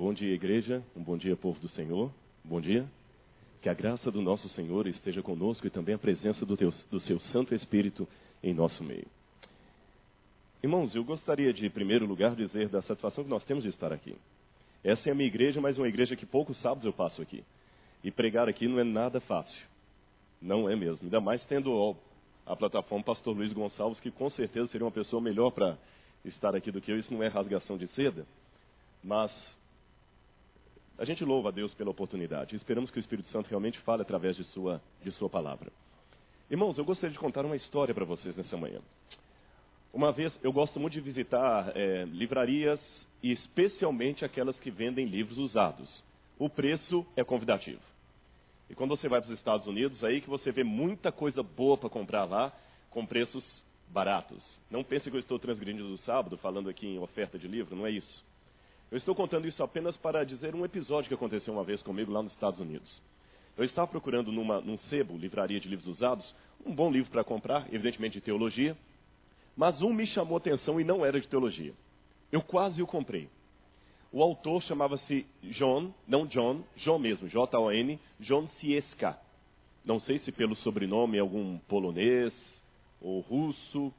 bom dia, igreja. Um bom dia, povo do Senhor. Bom dia. Que a graça do nosso Senhor esteja conosco e também a presença do, teu, do seu Santo Espírito em nosso meio. Irmãos, eu gostaria de, em primeiro lugar, dizer da satisfação que nós temos de estar aqui. Essa é a minha igreja, mas uma igreja que poucos sábados eu passo aqui. E pregar aqui não é nada fácil. Não é mesmo. Ainda mais tendo a plataforma Pastor Luiz Gonçalves, que com certeza seria uma pessoa melhor para estar aqui do que eu. Isso não é rasgação de seda. Mas a gente louva a Deus pela oportunidade. Esperamos que o Espírito Santo realmente fale através de sua, de sua palavra. Irmãos, eu gostaria de contar uma história para vocês nessa manhã. Uma vez, eu gosto muito de visitar é, livrarias e especialmente aquelas que vendem livros usados. O preço é convidativo. E quando você vai para os Estados Unidos, aí que você vê muita coisa boa para comprar lá, com preços baratos. Não pense que eu estou transgredindo do sábado, falando aqui em oferta de livro, não é isso. Eu estou contando isso apenas para dizer um episódio que aconteceu uma vez comigo lá nos Estados Unidos. Eu estava procurando numa, num sebo, livraria de livros usados, um bom livro para comprar, evidentemente de teologia, mas um me chamou atenção e não era de teologia. Eu quase o comprei. O autor chamava-se John, não John, John mesmo, J-O-N, John Cieska. Não sei se pelo sobrenome é algum polonês ou russo.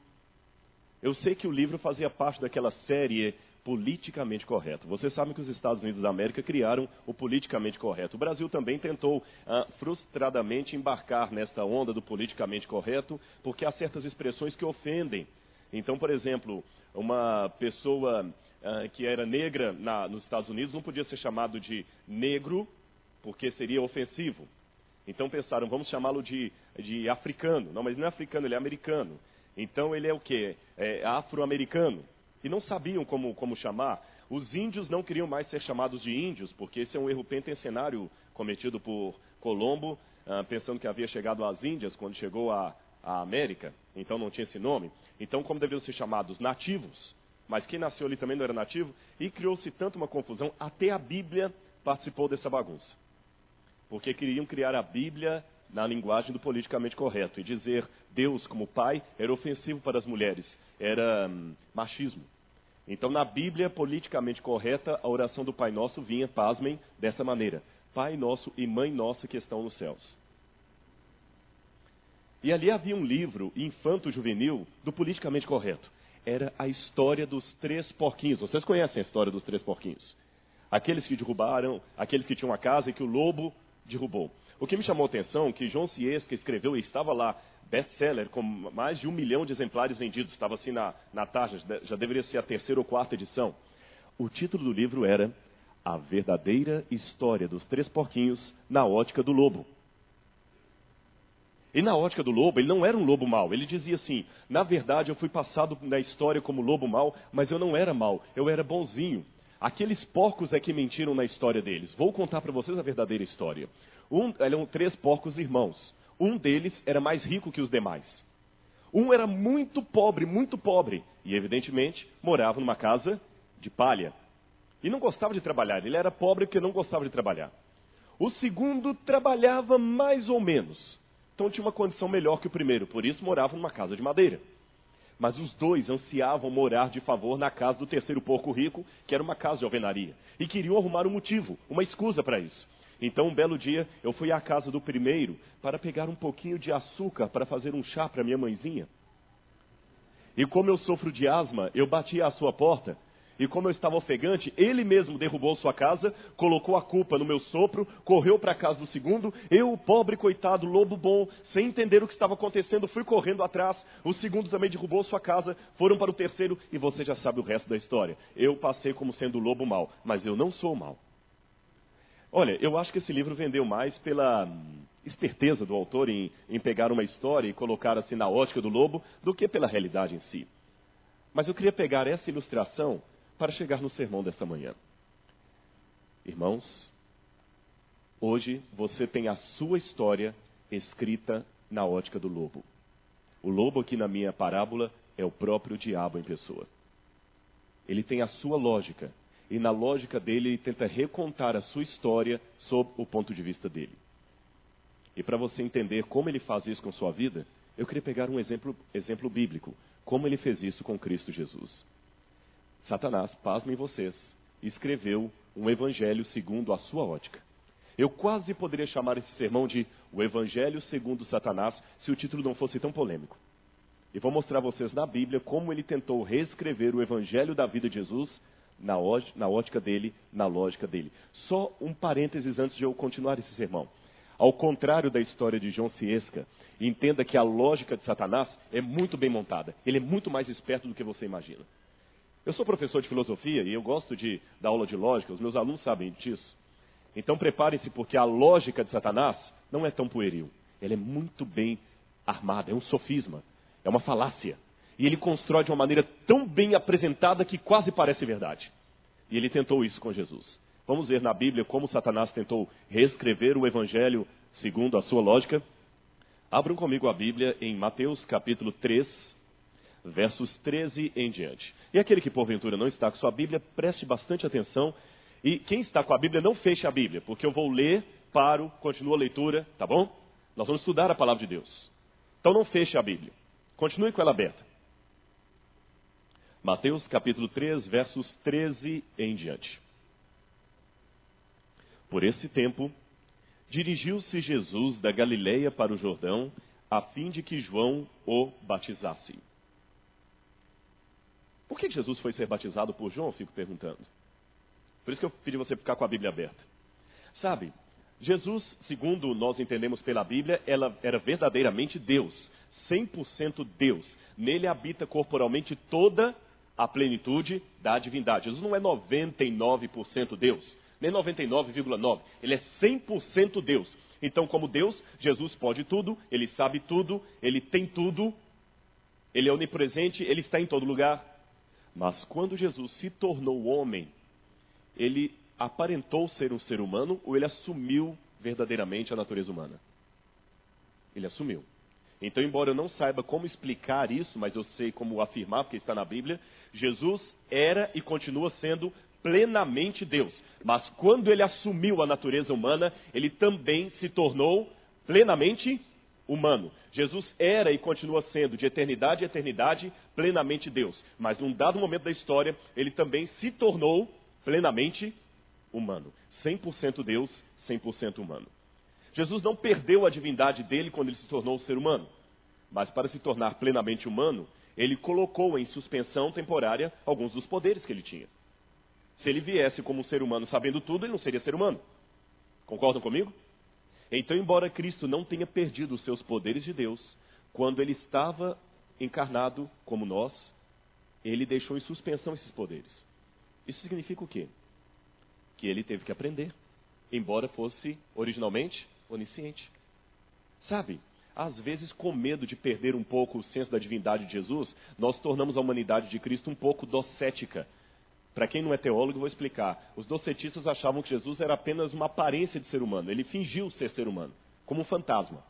Eu sei que o livro fazia parte daquela série politicamente correto. Vocês sabem que os Estados Unidos da América criaram o politicamente correto. O Brasil também tentou ah, frustradamente embarcar nessa onda do politicamente correto, porque há certas expressões que ofendem. Então, por exemplo, uma pessoa ah, que era negra na, nos Estados Unidos não podia ser chamado de negro, porque seria ofensivo. Então pensaram, vamos chamá-lo de, de africano. Não, mas não é africano, ele é americano. Então ele é o quê? É afro-americano e não sabiam como, como chamar. Os índios não queriam mais ser chamados de índios, porque esse é um erro pentencenário cometido por Colombo, ah, pensando que havia chegado às Índias quando chegou à, à América, então não tinha esse nome. Então, como deveriam ser chamados nativos, mas quem nasceu ali também não era nativo, e criou-se tanto uma confusão, até a Bíblia participou dessa bagunça. Porque queriam criar a Bíblia na linguagem do politicamente correto. E dizer Deus como pai era ofensivo para as mulheres, era hum, machismo. Então, na Bíblia politicamente correta, a oração do Pai Nosso vinha, pasmem, dessa maneira: Pai Nosso e Mãe Nossa que estão nos céus. E ali havia um livro infanto-juvenil do politicamente correto. Era a história dos três porquinhos. Vocês conhecem a história dos três porquinhos? Aqueles que derrubaram, aqueles que tinham a casa e que o lobo derrubou. O que me chamou a atenção é que João Ciesca escreveu e estava lá, best-seller, com mais de um milhão de exemplares vendidos, estava assim na, na taxa, já deveria ser a terceira ou quarta edição. O título do livro era A Verdadeira História dos Três Porquinhos na Ótica do Lobo. E na ótica do lobo, ele não era um lobo mau. Ele dizia assim: na verdade, eu fui passado na história como lobo mau, mas eu não era mau, eu era bonzinho. Aqueles porcos é que mentiram na história deles. Vou contar para vocês a verdadeira história. Um, eram três porcos irmãos. Um deles era mais rico que os demais. Um era muito pobre, muito pobre, e evidentemente morava numa casa de palha. E não gostava de trabalhar. Ele era pobre porque não gostava de trabalhar. O segundo trabalhava mais ou menos. Então tinha uma condição melhor que o primeiro, por isso morava numa casa de madeira. Mas os dois ansiavam morar de favor na casa do terceiro porco rico, que era uma casa de alvenaria. E queriam arrumar um motivo, uma escusa para isso. Então, um belo dia, eu fui à casa do primeiro para pegar um pouquinho de açúcar para fazer um chá para minha mãezinha. E como eu sofro de asma, eu bati à sua porta. E como eu estava ofegante, ele mesmo derrubou sua casa, colocou a culpa no meu sopro, correu para a casa do segundo. Eu, o pobre coitado, lobo bom, sem entender o que estava acontecendo, fui correndo atrás. O segundo também derrubou sua casa, foram para o terceiro e você já sabe o resto da história. Eu passei como sendo lobo mau, mas eu não sou mau. Olha, eu acho que esse livro vendeu mais pela hum, esperteza do autor em, em pegar uma história e colocar assim na ótica do lobo do que pela realidade em si. Mas eu queria pegar essa ilustração para chegar no sermão desta manhã. Irmãos, hoje você tem a sua história escrita na ótica do lobo. O lobo aqui na minha parábola é o próprio diabo em pessoa. Ele tem a sua lógica, e na lógica dele ele tenta recontar a sua história sob o ponto de vista dele. E para você entender como ele faz isso com sua vida, eu queria pegar um exemplo, exemplo bíblico, como ele fez isso com Cristo Jesus. Satanás, pasmem vocês, escreveu um evangelho segundo a sua ótica. Eu quase poderia chamar esse sermão de O Evangelho segundo Satanás, se o título não fosse tão polêmico. E vou mostrar a vocês na Bíblia como ele tentou reescrever o Evangelho da vida de Jesus na, na ótica dele, na lógica dele. Só um parênteses antes de eu continuar esse sermão. Ao contrário da história de João Ciesca, entenda que a lógica de Satanás é muito bem montada. Ele é muito mais esperto do que você imagina. Eu sou professor de filosofia e eu gosto de dar aula de lógica, os meus alunos sabem disso. Então preparem-se, porque a lógica de Satanás não é tão pueril. Ela é muito bem armada, é um sofisma, é uma falácia. E ele constrói de uma maneira tão bem apresentada que quase parece verdade. E ele tentou isso com Jesus. Vamos ver na Bíblia como Satanás tentou reescrever o Evangelho segundo a sua lógica. Abram comigo a Bíblia em Mateus capítulo 3, versos 13 em diante. E aquele que porventura não está com sua Bíblia, preste bastante atenção e quem está com a Bíblia, não feche a Bíblia, porque eu vou ler, paro, continuo a leitura, tá bom? Nós vamos estudar a palavra de Deus. Então não feche a Bíblia. Continue com ela aberta. Mateus capítulo 3, versos 13 em diante. Por esse tempo, dirigiu-se Jesus da Galileia para o Jordão, a fim de que João o batizasse. Por que Jesus foi ser batizado por João? Fico perguntando. Por isso que eu pedi você ficar com a Bíblia aberta. Sabe, Jesus, segundo nós entendemos pela Bíblia, ela era verdadeiramente Deus, 100% Deus. Nele habita corporalmente toda a plenitude da divindade. Jesus não é 99% Deus, nem 99,9%. Ele é 100% Deus. Então, como Deus, Jesus pode tudo, ele sabe tudo, ele tem tudo, ele é onipresente, ele está em todo lugar. Mas quando Jesus se tornou homem, ele aparentou ser um ser humano ou ele assumiu verdadeiramente a natureza humana? Ele assumiu. Então, embora eu não saiba como explicar isso, mas eu sei como afirmar, porque está na Bíblia, Jesus era e continua sendo plenamente Deus. Mas quando ele assumiu a natureza humana, ele também se tornou plenamente humano. Jesus era e continua sendo, de eternidade a eternidade, plenamente Deus. Mas num dado momento da história, ele também se tornou plenamente humano. 100% Deus, 100% humano. Jesus não perdeu a divindade dele quando ele se tornou um ser humano. Mas para se tornar plenamente humano, ele colocou em suspensão temporária alguns dos poderes que ele tinha. Se ele viesse como um ser humano sabendo tudo, ele não seria ser humano. Concordam comigo? Então, embora Cristo não tenha perdido os seus poderes de Deus, quando ele estava encarnado como nós, ele deixou em suspensão esses poderes. Isso significa o quê? Que ele teve que aprender, embora fosse originalmente onisciente. Sabe, às vezes, com medo de perder um pouco o senso da divindade de Jesus, nós tornamos a humanidade de Cristo um pouco docética. Para quem não é teólogo, vou explicar. Os docetistas achavam que Jesus era apenas uma aparência de ser humano. Ele fingiu ser ser humano, como um fantasma.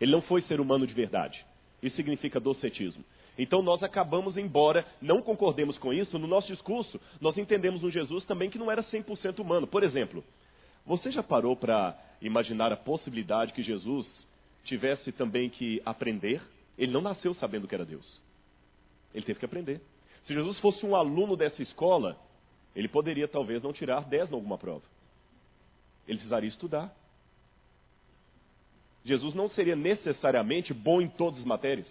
Ele não foi ser humano de verdade. Isso significa docetismo. Então nós acabamos, embora não concordemos com isso, no nosso discurso, nós entendemos um Jesus também que não era 100% humano. Por exemplo, você já parou para imaginar a possibilidade que Jesus tivesse também que aprender? Ele não nasceu sabendo que era Deus. Ele teve que aprender. Se Jesus fosse um aluno dessa escola, ele poderia talvez não tirar 10 em alguma prova. Ele precisaria estudar. Jesus não seria necessariamente bom em todas as matérias.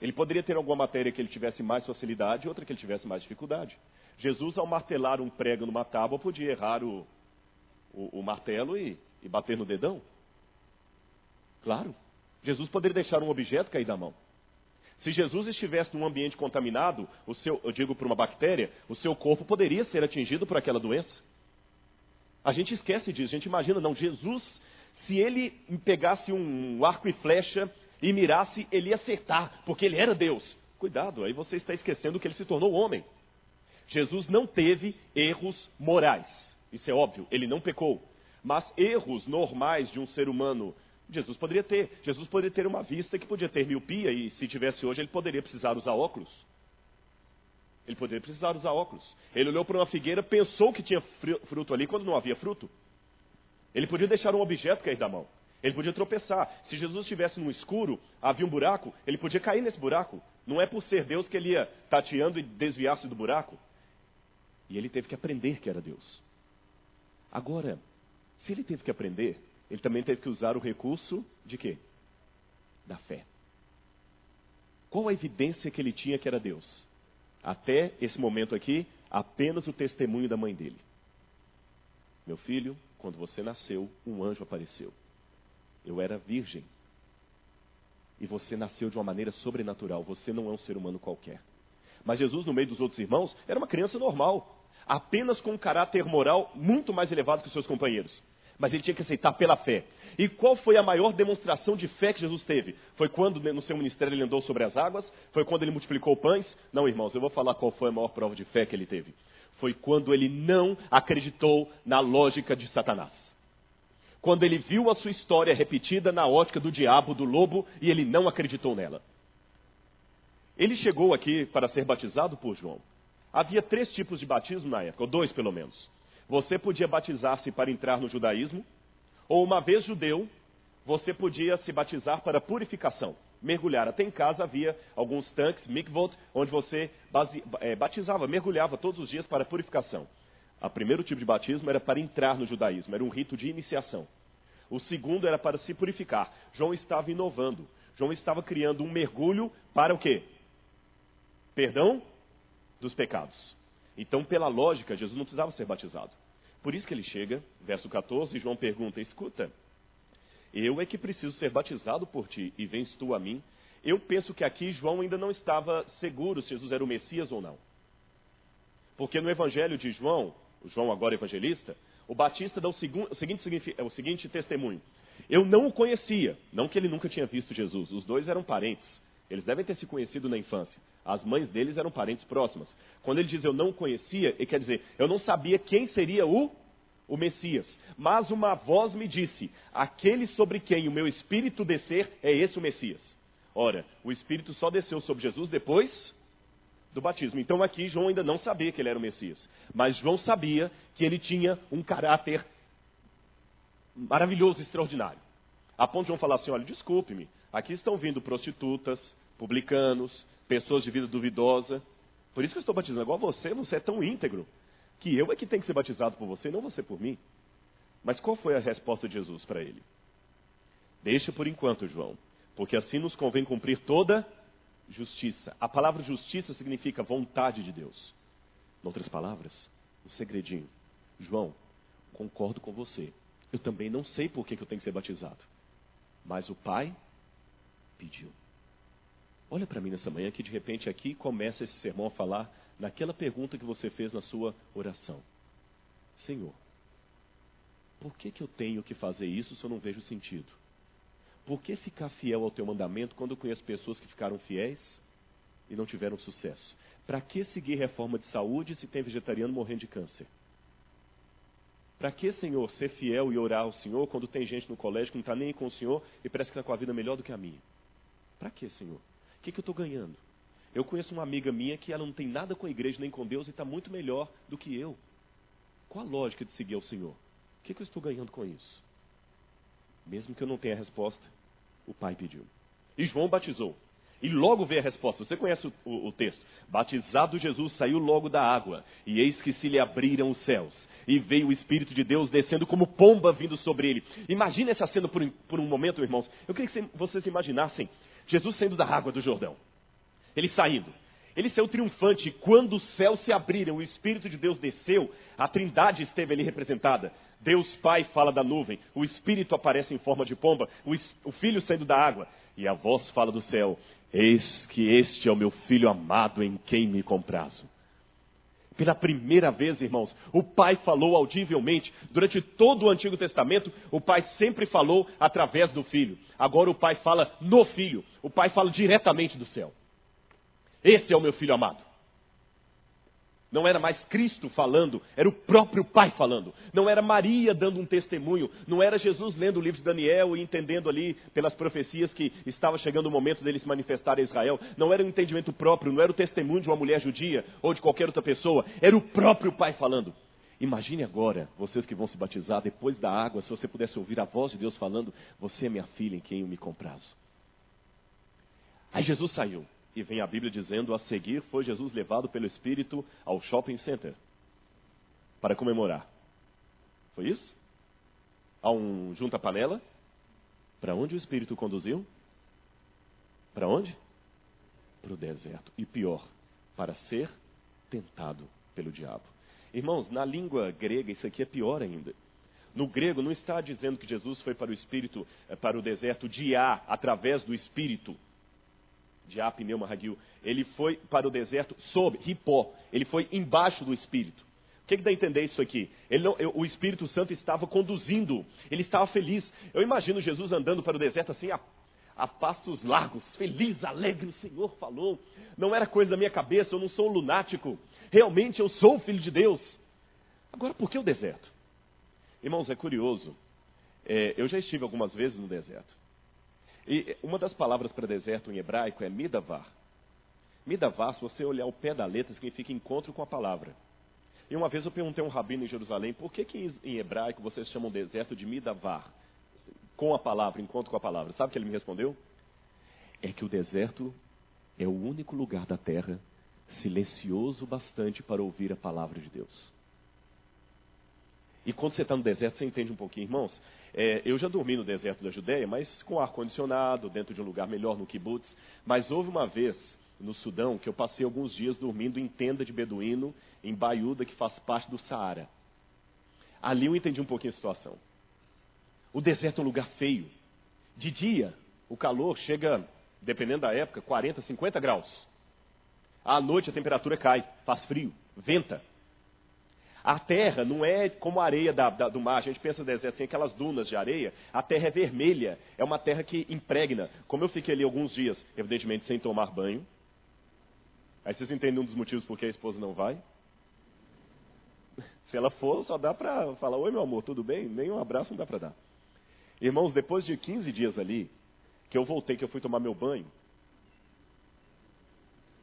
Ele poderia ter alguma matéria que ele tivesse mais facilidade e outra que ele tivesse mais dificuldade. Jesus, ao martelar um prego numa tábua, podia errar o, o, o martelo e, e bater no dedão. Claro. Jesus poderia deixar um objeto cair da mão. Se Jesus estivesse num ambiente contaminado, o seu, eu digo por uma bactéria, o seu corpo poderia ser atingido por aquela doença. A gente esquece disso, a gente imagina, não, Jesus, se ele pegasse um arco e flecha e mirasse, ele ia acertar, porque ele era Deus. Cuidado, aí você está esquecendo que ele se tornou homem. Jesus não teve erros morais. Isso é óbvio, ele não pecou. Mas erros normais de um ser humano, Jesus poderia ter. Jesus poderia ter uma vista que podia ter miopia e se tivesse hoje ele poderia precisar usar óculos. Ele poderia precisar usar óculos. Ele olhou para uma figueira, pensou que tinha fruto ali quando não havia fruto. Ele podia deixar um objeto cair da mão. Ele podia tropeçar. Se Jesus estivesse no escuro, havia um buraco, ele podia cair nesse buraco. Não é por ser Deus que ele ia tateando e desviar-se do buraco. E ele teve que aprender que era Deus. Agora, se ele teve que aprender, ele também teve que usar o recurso de quê? Da fé. Qual a evidência que ele tinha que era Deus? Até esse momento aqui, apenas o testemunho da mãe dele. Meu filho, quando você nasceu, um anjo apareceu. Eu era virgem. E você nasceu de uma maneira sobrenatural. Você não é um ser humano qualquer. Mas Jesus, no meio dos outros irmãos, era uma criança normal. Apenas com um caráter moral muito mais elevado que os seus companheiros. Mas ele tinha que aceitar pela fé. E qual foi a maior demonstração de fé que Jesus teve? Foi quando no seu ministério ele andou sobre as águas? Foi quando ele multiplicou pães? Não, irmãos, eu vou falar qual foi a maior prova de fé que ele teve. Foi quando ele não acreditou na lógica de Satanás. Quando ele viu a sua história repetida na ótica do diabo, do lobo, e ele não acreditou nela. Ele chegou aqui para ser batizado por João. Havia três tipos de batismo na época, ou dois pelo menos. Você podia batizar-se para entrar no judaísmo, ou uma vez judeu, você podia se batizar para purificação, mergulhar. Até em casa havia alguns tanques, mikvot, onde você base, é, batizava, mergulhava todos os dias para purificação. O primeiro tipo de batismo era para entrar no judaísmo, era um rito de iniciação. O segundo era para se purificar. João estava inovando. João estava criando um mergulho para o quê? Perdão dos pecados. Então, pela lógica, Jesus não precisava ser batizado. Por isso que ele chega, verso 14, e João pergunta: Escuta, eu é que preciso ser batizado por ti, e vens tu a mim? Eu penso que aqui João ainda não estava seguro se Jesus era o Messias ou não. Porque no Evangelho de João, João agora evangelista, o Batista dá o, o, seguinte, o seguinte testemunho: Eu não o conhecia, não que ele nunca tinha visto Jesus, os dois eram parentes. Eles devem ter se conhecido na infância. As mães deles eram parentes próximas. Quando ele diz eu não conhecia, ele quer dizer, eu não sabia quem seria o, o Messias. Mas uma voz me disse: aquele sobre quem o meu espírito descer é esse o Messias. Ora, o espírito só desceu sobre Jesus depois do batismo. Então aqui João ainda não sabia que ele era o Messias. Mas João sabia que ele tinha um caráter maravilhoso, extraordinário. A ponto de João falar assim: olha, desculpe-me, aqui estão vindo prostitutas, publicanos, pessoas de vida duvidosa. Por isso que eu estou batizando. Igual você, você é tão íntegro que eu é que tenho que ser batizado por você, não você por mim. Mas qual foi a resposta de Jesus para ele? Deixa por enquanto, João, porque assim nos convém cumprir toda justiça. A palavra justiça significa vontade de Deus. Em outras palavras, um segredinho. João, concordo com você. Eu também não sei por que eu tenho que ser batizado. Mas o Pai pediu. Olha para mim nessa manhã que de repente aqui começa esse sermão a falar naquela pergunta que você fez na sua oração. Senhor, por que, que eu tenho que fazer isso se eu não vejo sentido? Por que ficar fiel ao teu mandamento quando eu conheço pessoas que ficaram fiéis e não tiveram sucesso? Para que seguir reforma de saúde se tem vegetariano morrendo de câncer? Para que, Senhor, ser fiel e orar ao Senhor quando tem gente no colégio que não está nem com o Senhor e parece que está com a vida melhor do que a minha? Para que, Senhor? O que, que eu estou ganhando? Eu conheço uma amiga minha que ela não tem nada com a igreja nem com Deus e está muito melhor do que eu. Qual a lógica de seguir ao Senhor? O que, que eu estou ganhando com isso? Mesmo que eu não tenha a resposta, o Pai pediu. E João batizou. E logo veio a resposta. Você conhece o, o, o, texto? Batizado Jesus saiu logo da água, e eis que se lhe abriram os céus, e veio o Espírito de Deus descendo como pomba vindo sobre ele. Imagina essa cena por, por um momento, irmãos. Eu queria que vocês imaginassem Jesus saindo da água do Jordão. Ele saindo. Ele saiu triunfante. Quando os céus se abriram, o Espírito de Deus desceu, a trindade esteve ali representada. Deus Pai fala da nuvem, o Espírito aparece em forma de pomba, o, o Filho saindo da água, e a voz fala do céu: Eis que este é o meu Filho amado em quem me comprazo. Pela primeira vez, irmãos, o Pai falou audivelmente. Durante todo o Antigo Testamento, o Pai sempre falou através do Filho. Agora o Pai fala no Filho. O Pai fala diretamente do céu. Esse é o meu filho amado. Não era mais Cristo falando, era o próprio Pai falando. Não era Maria dando um testemunho, não era Jesus lendo o livro de Daniel e entendendo ali pelas profecias que estava chegando o momento dele se manifestar a Israel. Não era um entendimento próprio, não era o testemunho de uma mulher judia ou de qualquer outra pessoa, era o próprio Pai falando. Imagine agora, vocês que vão se batizar depois da água, se você pudesse ouvir a voz de Deus falando: Você é minha filha em quem eu me comprazo. Aí Jesus saiu. E vem a Bíblia dizendo: a seguir foi Jesus levado pelo Espírito ao shopping center. para comemorar. Foi isso? A um junta-panela? Para onde o Espírito conduziu? Para onde? Para o deserto. E pior, para ser tentado pelo diabo. Irmãos, na língua grega isso aqui é pior ainda. No grego não está dizendo que Jesus foi para o espírito, eh, para o deserto de através do espírito. De A, pneuma radio. Ele foi para o deserto sob, hipó. Ele foi embaixo do espírito. O que, que dá a entender isso aqui? Não, o Espírito Santo estava conduzindo, ele estava feliz. Eu imagino Jesus andando para o deserto assim, a, a passos largos, feliz, alegre, o Senhor falou. Não era coisa da minha cabeça, eu não sou um lunático. Realmente eu sou filho de Deus. Agora, por que o deserto? Irmãos, é curioso. É, eu já estive algumas vezes no deserto. E uma das palavras para deserto em hebraico é midavar. Midavar, se você olhar o pé da letra, significa encontro com a palavra. E uma vez eu perguntei a um rabino em Jerusalém, por que, que em hebraico vocês chamam deserto de Midavar? Com a palavra, encontro com a palavra. Sabe o que ele me respondeu? É que o deserto é o único lugar da terra silencioso bastante para ouvir a palavra de Deus. E quando você está no deserto, você entende um pouquinho, irmãos. É, eu já dormi no deserto da Judéia, mas com ar-condicionado, dentro de um lugar melhor no kibbutz. Mas houve uma vez no Sudão que eu passei alguns dias dormindo em tenda de beduíno em Baiuda, que faz parte do Saara. Ali eu entendi um pouquinho a situação. O deserto é um lugar feio. De dia, o calor chega, dependendo da época, 40, 50 graus. À noite a temperatura cai, faz frio, venta. A terra não é como a areia da, da, do mar. A gente pensa no deserto assim, aquelas dunas de areia. A terra é vermelha. É uma terra que impregna. Como eu fiquei ali alguns dias, evidentemente sem tomar banho. Aí vocês entendem um dos motivos por que a esposa não vai? Se ela for, só dá para falar: Oi, meu amor, tudo bem? Nem um abraço não dá para dar. Irmãos, depois de 15 dias ali, que eu voltei, que eu fui tomar meu banho.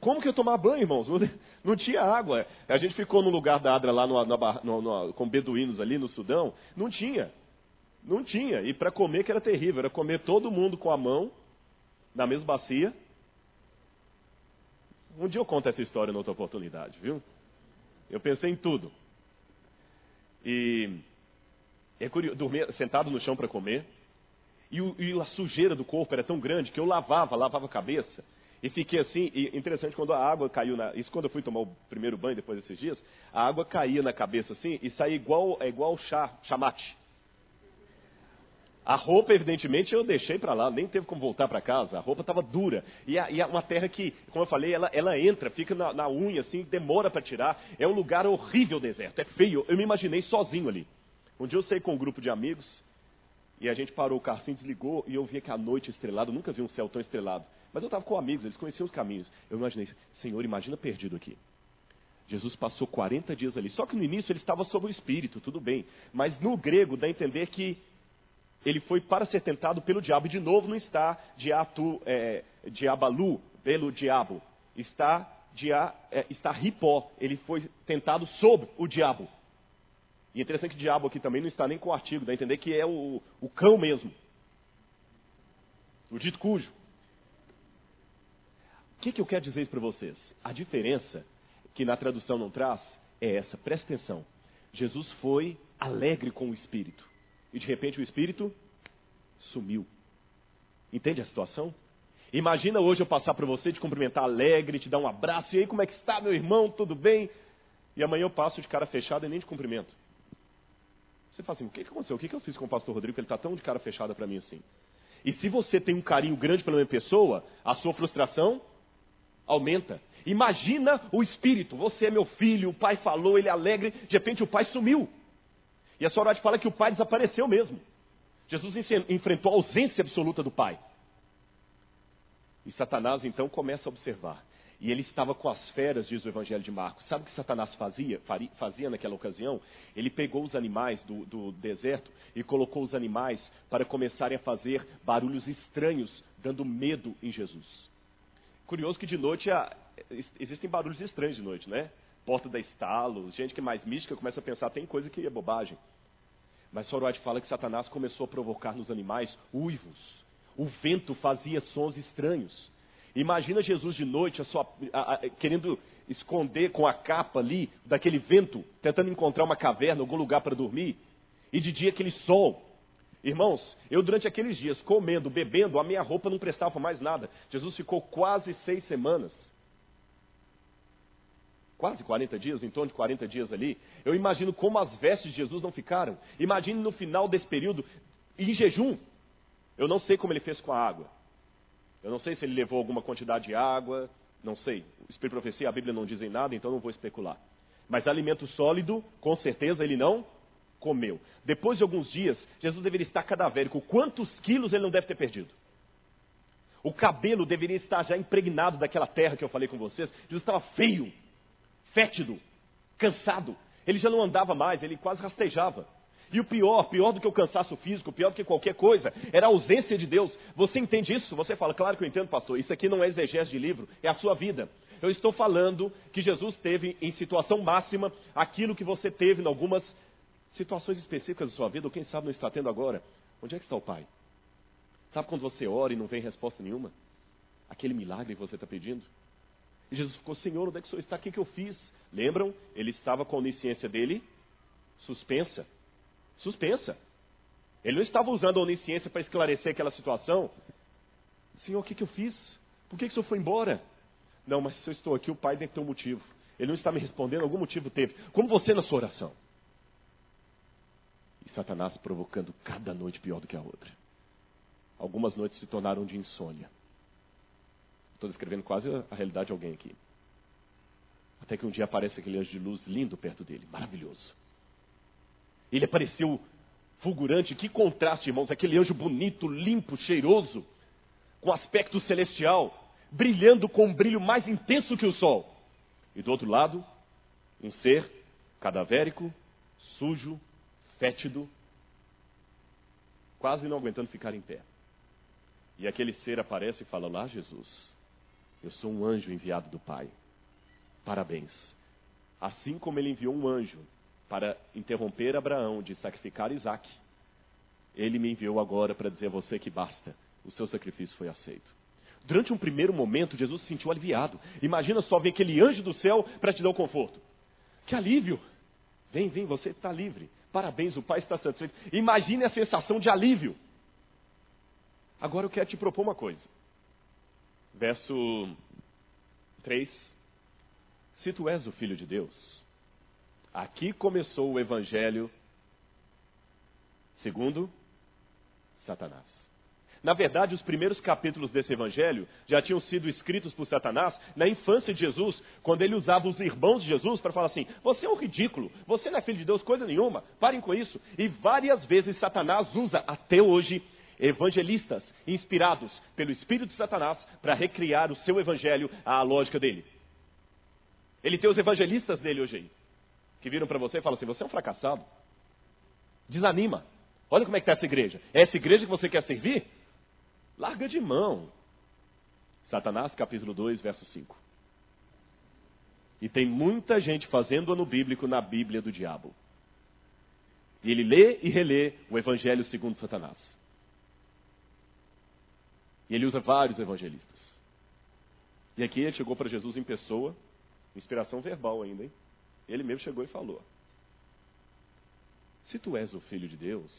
Como que eu tomar banho, irmãos? Não, tinha água. A gente ficou no lugar da Adra lá no, no, no, com beduínos ali no Sudão. Não tinha. Não tinha. E para comer que era terrível. Era comer todo mundo com a mão, na mesma bacia. Um dia eu conto essa história em outra oportunidade, viu? Eu pensei em tudo. E é curioso, dormia sentado no chão para comer. E, o, e, a sujeira do corpo era tão grande que eu lavava, lavava a cabeça. E fiquei assim, e interessante, quando a água caiu na. Isso quando eu fui tomar o primeiro banho depois desses dias, a água caía na cabeça assim e saía igual, é igual chá, chamate. A roupa, evidentemente, eu deixei para lá, nem teve como voltar para casa. A roupa estava dura. E, é uma terra que, como eu falei, ela, ela entra, fica na, na unha, assim, demora para tirar. É um lugar horrível, o deserto. É feio. Eu me imaginei sozinho ali. Um dia eu saí com um grupo de amigos e a gente parou o carro assim, desligou e eu via que a noite estrelada, nunca vi um céu tão estrelado. Mas eu estava com amigos, eles conheciam os caminhos. Eu imaginei, Senhor, imagina perdido aqui. Jesus passou 40 dias ali. Só que no início ele estava sob o Espírito, tudo bem. Mas no grego dá a entender que ele foi para ser tentado pelo diabo. E de novo não está diatu, é, diabalu, pelo diabo. Está, dia, é, está ripó. Ele foi tentado sob o diabo. E é interessante que diabo aqui também não está nem com o artigo, dá a entender que é o, o cão mesmo. O dito cujo. Que, que eu quero dizer isso para vocês? A diferença que na tradução não traz é essa, presta atenção. Jesus foi alegre com o Espírito. E de repente o espírito sumiu. Entende a situação? Imagina hoje eu passar para você, te cumprimentar alegre, te dar um abraço, e aí como é que está, meu irmão? Tudo bem? E amanhã eu passo de cara fechada e nem te cumprimento. Você fala assim, o que, que aconteceu? O que, que eu fiz com o pastor Rodrigo ele está tão de cara fechada para mim assim? E se você tem um carinho grande pela minha pessoa, a sua frustração aumenta. Imagina o espírito, você é meu filho, o pai falou, ele é alegre, de repente o pai sumiu. E a Sorate fala que o pai desapareceu mesmo. Jesus enfrentou a ausência absoluta do pai. E Satanás então começa a observar. E ele estava com as feras, diz o Evangelho de Marcos. Sabe o que Satanás fazia, fazia naquela ocasião? Ele pegou os animais do, do deserto e colocou os animais para começarem a fazer barulhos estranhos, dando medo em Jesus. Curioso que de noite existem barulhos estranhos de noite, né? porta da estalo, gente que é mais mística começa a pensar, tem coisa que é bobagem. Mas Sorwat fala que Satanás começou a provocar nos animais uivos. O vento fazia sons estranhos. Imagina Jesus de noite a sua, a, a, querendo esconder com a capa ali daquele vento, tentando encontrar uma caverna, algum lugar para dormir. E de dia aquele sol. Irmãos, eu durante aqueles dias, comendo, bebendo, a minha roupa não prestava mais nada. Jesus ficou quase seis semanas. Quase 40 dias, em torno de 40 dias ali. Eu imagino como as vestes de Jesus não ficaram. Imagine no final desse período, em jejum. Eu não sei como ele fez com a água. Eu não sei se ele levou alguma quantidade de água, não sei. O Espírito Profecia, a Bíblia não dizem nada, então não vou especular. Mas alimento sólido, com certeza ele não comeu. Depois de alguns dias, Jesus deveria estar cadavérico. Quantos quilos ele não deve ter perdido? O cabelo deveria estar já impregnado daquela terra que eu falei com vocês. Jesus estava feio, fétido, cansado. Ele já não andava mais, ele quase rastejava. E o pior, pior do que o cansaço físico, pior do que qualquer coisa, era a ausência de Deus. Você entende isso? Você fala, claro que eu entendo, pastor. Isso aqui não é exegese de livro, é a sua vida. Eu estou falando que Jesus teve em situação máxima aquilo que você teve em algumas situações específicas da sua vida, ou quem sabe não está tendo agora. Onde é que está o Pai? Sabe quando você ora e não vem resposta nenhuma? Aquele milagre que você está pedindo? E Jesus ficou, Senhor, onde é que o Senhor está? O que, que eu fiz? Lembram? Ele estava com a onisciência dele suspensa suspensa. Ele não estava usando a onisciência para esclarecer aquela situação. Senhor, o que, que eu fiz? Por que, que o senhor foi embora? Não, mas se eu estou aqui, o pai que ter um motivo. Ele não está me respondendo, algum motivo teve. Como você na sua oração. Satanás provocando cada noite pior do que a outra. Algumas noites se tornaram de insônia. Estou descrevendo quase a realidade de alguém aqui. Até que um dia aparece aquele anjo de luz lindo perto dele, maravilhoso. Ele apareceu fulgurante. Que contraste, irmãos. Aquele anjo bonito, limpo, cheiroso, com aspecto celestial, brilhando com um brilho mais intenso que o sol. E do outro lado, um ser cadavérico, sujo, fétido, quase não aguentando ficar em pé. E aquele ser aparece e fala: Lá, Jesus, eu sou um anjo enviado do Pai. Parabéns. Assim como ele enviou um anjo para interromper Abraão de sacrificar Isaac, ele me enviou agora para dizer a você que basta, o seu sacrifício foi aceito. Durante um primeiro momento, Jesus se sentiu aliviado. Imagina só, vem aquele anjo do céu para te dar o conforto. Que alívio! Vem, vem, você está livre. Parabéns, o Pai está satisfeito. Imagine a sensação de alívio. Agora eu quero te propor uma coisa. Verso 3. Se tu és o Filho de Deus, Aqui começou o evangelho segundo Satanás. Na verdade, os primeiros capítulos desse evangelho já tinham sido escritos por Satanás na infância de Jesus, quando ele usava os irmãos de Jesus para falar assim: você é um ridículo, você não é filho de Deus, coisa nenhuma, parem com isso. E várias vezes Satanás usa até hoje evangelistas inspirados pelo Espírito de Satanás para recriar o seu evangelho à lógica dele. Ele tem os evangelistas dele hoje aí que viram para você e falam assim: você é um fracassado. Desanima. Olha como é que está essa igreja. É essa igreja que você quer servir? Larga de mão. Satanás, capítulo 2, verso 5. E tem muita gente fazendo ano bíblico na Bíblia do diabo. E ele lê e relê o Evangelho segundo Satanás. E ele usa vários evangelistas. E aqui ele chegou para Jesus em pessoa, inspiração verbal ainda, hein? Ele mesmo chegou e falou: Se tu és o filho de Deus,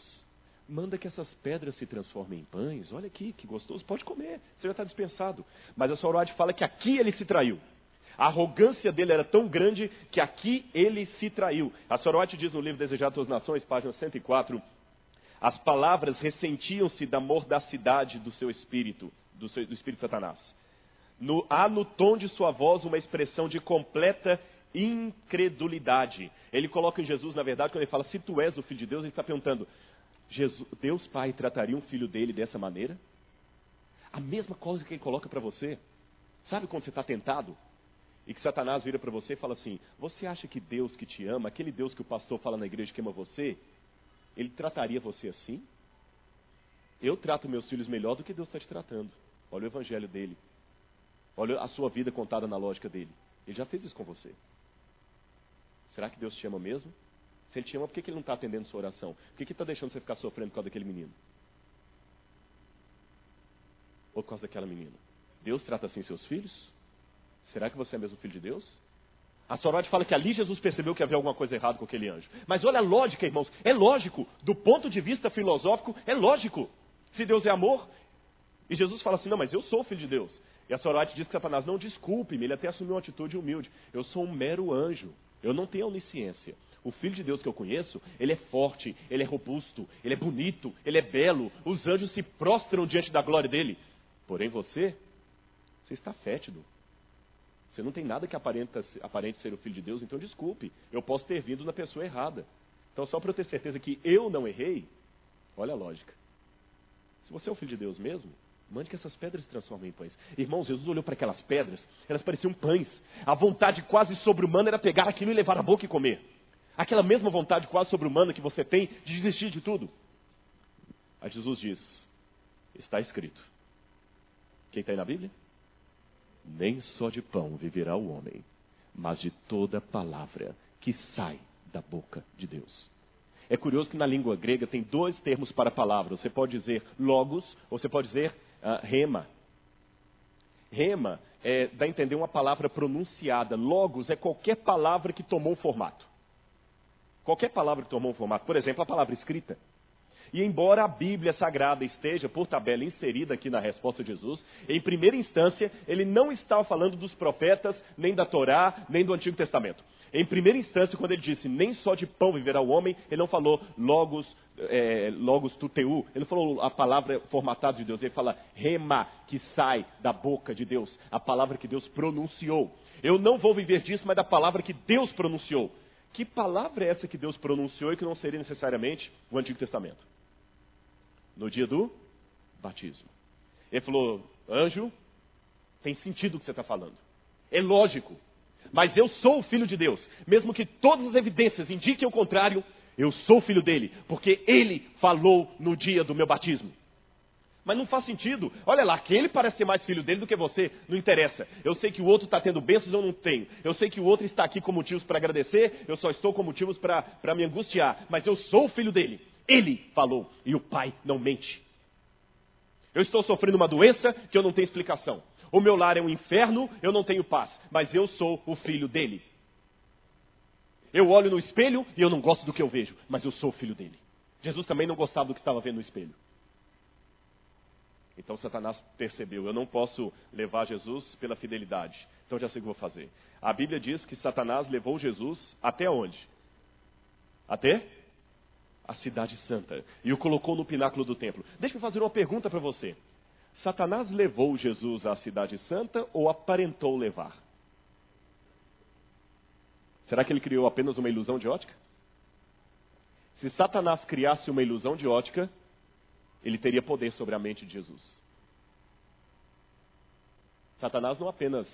manda que essas pedras se transformem em pães. Olha aqui, que gostoso, pode comer, você já está dispensado. Mas a Sorode fala que aqui ele se traiu. A arrogância dele era tão grande que aqui ele se traiu. A Sorode diz no livro Desejado das Nações, página 104, as palavras ressentiam-se da mordacidade do seu espírito, do, seu, do espírito Satanás. No, há no tom de sua voz uma expressão de completa incredulidade. Ele coloca em Jesus, na verdade, quando ele fala, se tu és o filho de Deus, ele está perguntando, Jesus, Deus Pai trataria um filho dele dessa maneira? A mesma coisa que ele coloca para você. Sabe quando você está tentado? E que Satanás vira para você e fala assim: Você acha que Deus que te ama, aquele Deus que o pastor fala na igreja que ama você, ele trataria você assim? Eu trato meus filhos melhor do que Deus está te tratando. Olha o evangelho dele. Olha a sua vida contada na lógica dele. Ele já fez isso com você. Será que Deus te ama mesmo? Se Ele te ama, por que, que Ele não está atendendo sua oração? Por que, que está deixando você ficar sofrendo por causa daquele menino? Ou por causa daquela menina? Deus trata assim seus filhos? Será que você é mesmo filho de Deus? A Sorate fala que ali Jesus percebeu que havia alguma coisa errada com aquele anjo. Mas olha a lógica, irmãos. É lógico. Do ponto de vista filosófico, é lógico. Se Deus é amor. E Jesus fala assim: não, mas eu sou filho de Deus. E a Sorate diz que Satanás, não, desculpe-me, ele até assumiu uma atitude humilde. Eu sou um mero anjo. Eu não tenho onisciência. O filho de Deus que eu conheço, ele é forte, ele é robusto, ele é bonito, ele é belo. Os anjos se prostram diante da glória dele. Porém, você, você está fétido. Você não tem nada que aparenta, aparente ser o filho de Deus, então desculpe, eu posso ter vindo na pessoa errada. Então, só para eu ter certeza que eu não errei, olha a lógica. Se você é o filho de Deus mesmo, mande que essas pedras se transformem em pães. Irmãos, Jesus olhou para aquelas pedras, elas pareciam pães. A vontade quase sobre-humana era pegar aquilo e levar à boca e comer. Aquela mesma vontade quase sobre-humana que você tem de desistir de tudo. Aí Jesus diz: Está escrito. Quem está aí na Bíblia? Nem só de pão viverá o homem, mas de toda palavra que sai da boca de Deus. É curioso que na língua grega tem dois termos para palavra. Você pode dizer logos, ou você pode dizer uh, rema. Rema é, dá a entender uma palavra pronunciada. Logos é qualquer palavra que tomou um formato. Qualquer palavra que tomou um formato. Por exemplo, a palavra escrita. E embora a Bíblia Sagrada esteja, por tabela, inserida aqui na resposta de Jesus, em primeira instância, ele não estava falando dos profetas, nem da Torá, nem do Antigo Testamento. Em primeira instância, quando ele disse, nem só de pão viverá o homem, ele não falou logos, é, logos tuteu, ele falou a palavra formatada de Deus, ele fala rema, que sai da boca de Deus, a palavra que Deus pronunciou. Eu não vou viver disso, mas da palavra que Deus pronunciou. Que palavra é essa que Deus pronunciou e que não seria necessariamente o Antigo Testamento? no dia do batismo. Ele falou: anjo, tem sentido o que você está falando. É lógico. Mas eu sou o filho de Deus. Mesmo que todas as evidências indiquem o contrário, eu sou filho dele, porque ele falou no dia do meu batismo. Mas não faz sentido. Olha lá, aquele parece ser mais filho dele do que você. Não interessa. Eu sei que o outro está tendo bênçãos, eu não tenho. Eu sei que o outro está aqui com motivos para agradecer, eu só estou com motivos para me angustiar. Mas eu sou o filho dele. Ele falou e o Pai não mente. Eu estou sofrendo uma doença que eu não tenho explicação. O meu lar é um inferno, eu não tenho paz, mas eu sou o filho dele. Eu olho no espelho e eu não gosto do que eu vejo, mas eu sou o filho dele. Jesus também não gostava do que estava vendo no espelho. Então Satanás percebeu: eu não posso levar Jesus pela fidelidade. Então já sei o que vou fazer. A Bíblia diz que Satanás levou Jesus até onde? Até a cidade santa e o colocou no pináculo do templo. Deixa eu fazer uma pergunta para você. Satanás levou Jesus à cidade santa ou aparentou levar? Será que ele criou apenas uma ilusão de ótica? Se Satanás criasse uma ilusão de ótica, ele teria poder sobre a mente de Jesus. Satanás não apenas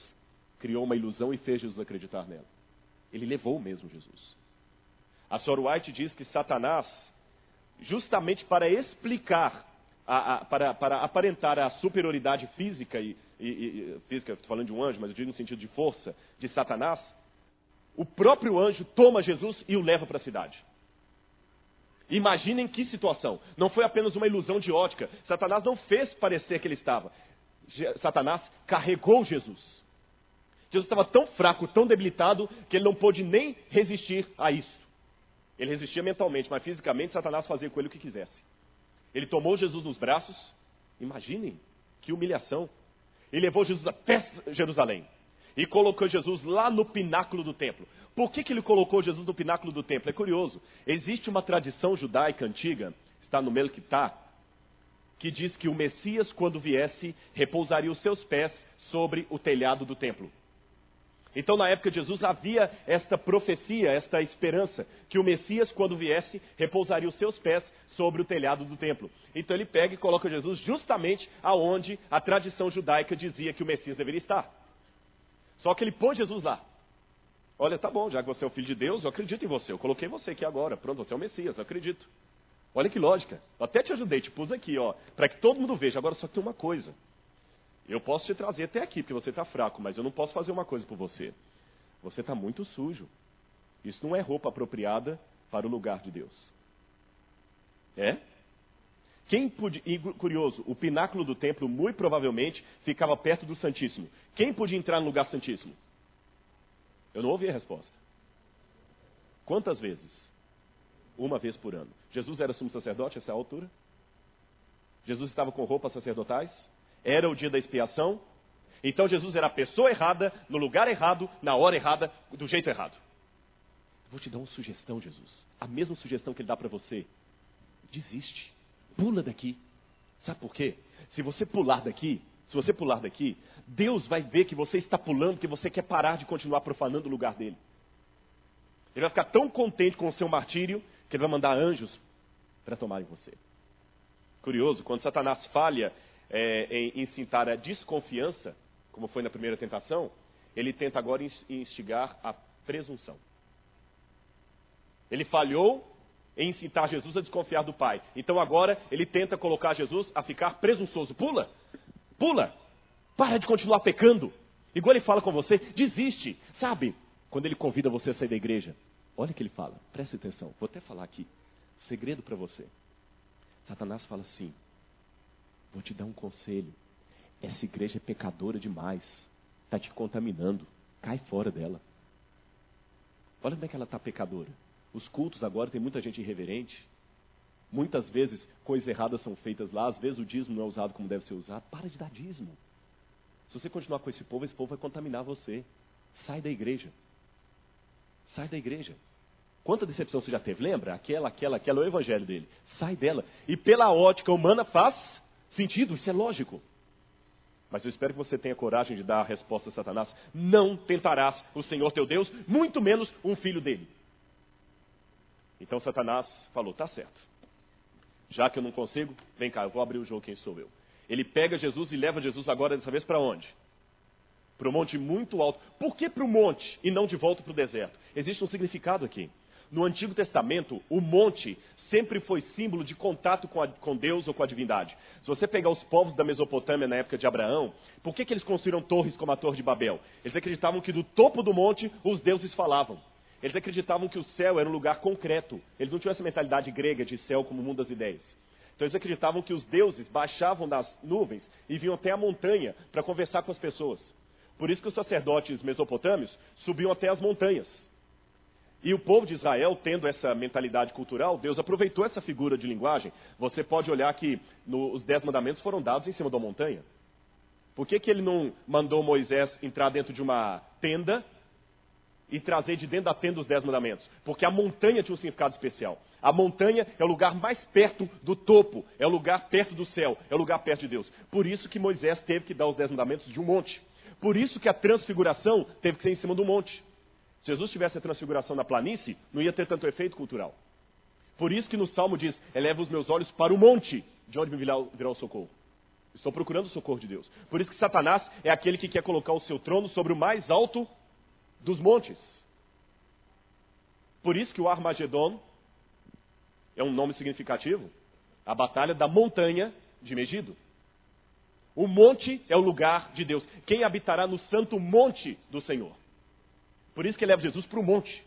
criou uma ilusão e fez Jesus acreditar nela, ele levou mesmo Jesus. A Sor White diz que Satanás, justamente para explicar, a, a, para, para, aparentar a superioridade física, e, e, e física, estou falando de um anjo, mas eu digo no sentido de força, de Satanás, o próprio anjo toma Jesus e o leva para a cidade. Imaginem que situação. Não foi apenas uma ilusão de ótica. Satanás não fez parecer que ele estava. Satanás carregou Jesus. Jesus estava tão fraco, tão debilitado, que ele não pôde nem resistir a isso. Ele resistia mentalmente, mas fisicamente Satanás fazia com ele o que quisesse. Ele tomou Jesus nos braços, imaginem que humilhação. Ele levou Jesus até Jerusalém e colocou Jesus lá no pináculo do templo. Por que, que ele colocou Jesus no pináculo do templo? É curioso. Existe uma tradição judaica antiga, está no Melquitá, que diz que o Messias, quando viesse, repousaria os seus pés sobre o telhado do templo. Então, na época de Jesus, havia esta profecia, esta esperança, que o Messias, quando viesse, repousaria os seus pés sobre o telhado do templo. Então, ele pega e coloca Jesus justamente aonde a tradição judaica dizia que o Messias deveria estar. Só que ele pôs Jesus lá. Olha, tá bom, já que você é o filho de Deus, eu acredito em você. Eu coloquei você aqui agora. Pronto, você é o Messias, eu acredito. Olha que lógica. Eu até te ajudei, te pus aqui, ó, para que todo mundo veja. Agora só tem uma coisa. Eu posso te trazer até aqui, porque você está fraco, mas eu não posso fazer uma coisa por você. Você está muito sujo. Isso não é roupa apropriada para o lugar de Deus. É? Quem podia, e curioso, o pináculo do templo muito provavelmente ficava perto do Santíssimo. Quem podia entrar no lugar Santíssimo? Eu não ouvi a resposta. Quantas vezes? Uma vez por ano. Jesus era sumo sacerdote a essa altura? Jesus estava com roupas sacerdotais? Era o dia da expiação? Então Jesus era a pessoa errada, no lugar errado, na hora errada, do jeito errado. Vou te dar uma sugestão, Jesus. A mesma sugestão que ele dá para você. Desiste. Pula daqui. Sabe por quê? Se você pular daqui, se você pular daqui, Deus vai ver que você está pulando, que você quer parar de continuar profanando o lugar dele. Ele vai ficar tão contente com o seu martírio que ele vai mandar anjos para tomarem você. Curioso, quando Satanás falha é, em incitar a desconfiança, como foi na primeira tentação, ele tenta agora instigar a presunção. Ele falhou em incitar Jesus a desconfiar do Pai. Então agora ele tenta colocar Jesus a ficar presunçoso. Pula! Pula! Para de continuar pecando. Igual ele fala com você, desiste. Sabe, quando ele convida você a sair da igreja, olha o que ele fala, preste atenção, vou até falar aqui. Segredo para você. Satanás fala assim: vou te dar um conselho. Essa igreja é pecadora demais. Está te contaminando. Cai fora dela. Olha como é que ela está pecadora. Os cultos agora tem muita gente irreverente. Muitas vezes coisas erradas são feitas lá, às vezes o dízimo não é usado como deve ser usado. Para de dar dízimo. Se você continuar com esse povo, esse povo vai contaminar você. Sai da igreja. Sai da igreja. Quanta decepção você já teve? Lembra? Aquela, aquela, aquela é o evangelho dele. Sai dela. E pela ótica humana faz sentido, isso é lógico. Mas eu espero que você tenha coragem de dar a resposta a Satanás. Não tentarás o Senhor teu Deus, muito menos um filho dele. Então Satanás falou: tá certo. Já que eu não consigo, vem cá, eu vou abrir o jogo, quem sou eu? Ele pega Jesus e leva Jesus agora dessa vez para onde? Para um monte muito alto. Por que para o monte e não de volta para o deserto? Existe um significado aqui. No Antigo Testamento, o monte sempre foi símbolo de contato com, a, com, Deus ou com a divindade. Se você pegar os povos da Mesopotâmia na época de Abraão, por que, que eles construíram torres como a Torre de Babel? Eles acreditavam que do topo do monte os deuses falavam. Eles acreditavam que o céu era um lugar concreto. Eles não tinham essa mentalidade grega de céu como mundo das ideias. Então eles acreditavam que os deuses baixavam das nuvens e vinham até a montanha para conversar com as pessoas. Por isso que os sacerdotes mesopotâmios subiam até as montanhas. E o povo de Israel, tendo essa mentalidade cultural, Deus aproveitou essa figura de linguagem. Você pode olhar que no, os dez mandamentos foram dados em cima da montanha. Por que, que ele não mandou Moisés entrar dentro de uma tenda e trazer de dentro da tenda os dez mandamentos. Porque a montanha tinha um significado especial. A montanha é o lugar mais perto do topo, é o lugar perto do céu, é o lugar perto de Deus. Por isso que Moisés teve que dar os dez mandamentos de um monte. Por isso que a transfiguração teve que ser em cima do monte. Se Jesus tivesse a transfiguração na planície, não ia ter tanto efeito cultural. Por isso que no Salmo diz: eleva os meus olhos para o monte, de onde me virá, virá o socorro. Estou procurando o socorro de Deus. Por isso que Satanás é aquele que quer colocar o seu trono sobre o mais alto dos montes. Por isso que o Armagedon é um nome significativo. A batalha da montanha de Megido. O monte é o lugar de Deus. Quem habitará no santo monte do Senhor? Por isso que ele leva Jesus para o monte.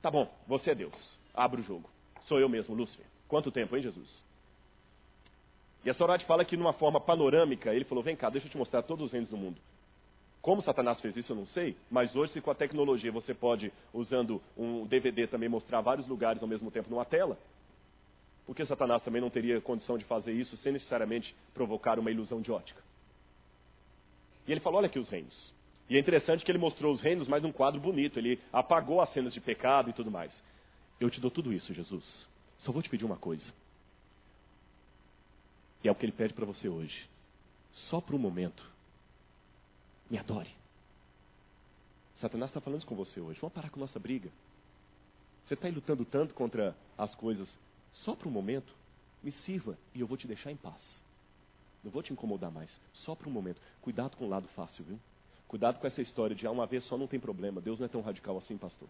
Tá bom, você é Deus. Abra o jogo. Sou eu mesmo, Lúcifer. Quanto tempo, hein, Jesus? E a Sorate fala que, numa forma panorâmica, ele falou: Vem cá, deixa eu te mostrar todos os reinos do mundo. Como Satanás fez isso, eu não sei, mas hoje, se com a tecnologia você pode, usando um DVD, também mostrar vários lugares ao mesmo tempo numa tela, por que Satanás também não teria condição de fazer isso sem necessariamente provocar uma ilusão de ótica? E ele falou: olha aqui os reinos. E é interessante que ele mostrou os reinos, mas num quadro bonito. Ele apagou as cenas de pecado e tudo mais. Eu te dou tudo isso, Jesus. Só vou te pedir uma coisa. E é o que ele pede para você hoje. Só por um momento me adore. Satanás está falando isso com você hoje. Vamos parar com nossa briga. Você está lutando tanto contra as coisas só por um momento? Me sirva e eu vou te deixar em paz. Não vou te incomodar mais. Só por um momento. Cuidado com o lado fácil, viu? Cuidado com essa história de ah, uma vez só não tem problema. Deus não é tão radical assim, pastor.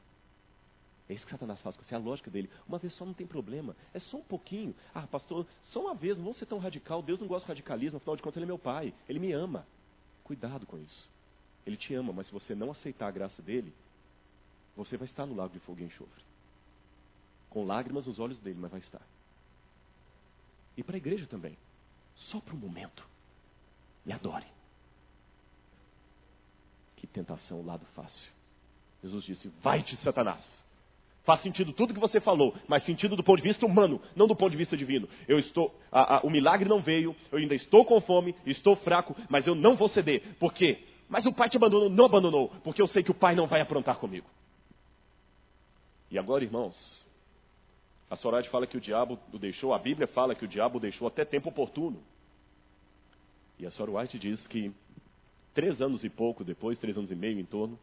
É isso que Satanás faz com você, é a lógica dele. Uma vez só não tem problema. É só um pouquinho. Ah, pastor, só uma vez, não vou ser tão radical. Deus não gosta de radicalismo, afinal de contas, ele é meu pai. Ele me ama. Cuidado com isso. Ele te ama, mas se você não aceitar a graça dele, você vai estar no lago de fogo e enxofre. Com lágrimas nos olhos dele, mas vai estar. E para a igreja também. Só para um momento. Me adore. Que tentação, lado fácil. Jesus disse: Vai-te, Satanás. Faz sentido tudo que você falou, mas sentido do ponto de vista humano, não do ponto de vista divino. Eu estou, a, a, o milagre não veio, eu ainda estou com fome, estou fraco, mas eu não vou ceder. Por quê? Mas o pai te abandonou, não abandonou, porque eu sei que o pai não vai aprontar comigo. E agora, irmãos, a Soraya fala que o diabo o deixou, a Bíblia fala que o diabo o deixou até tempo oportuno. E a Soraya diz que três anos e pouco depois, três anos e meio em torno,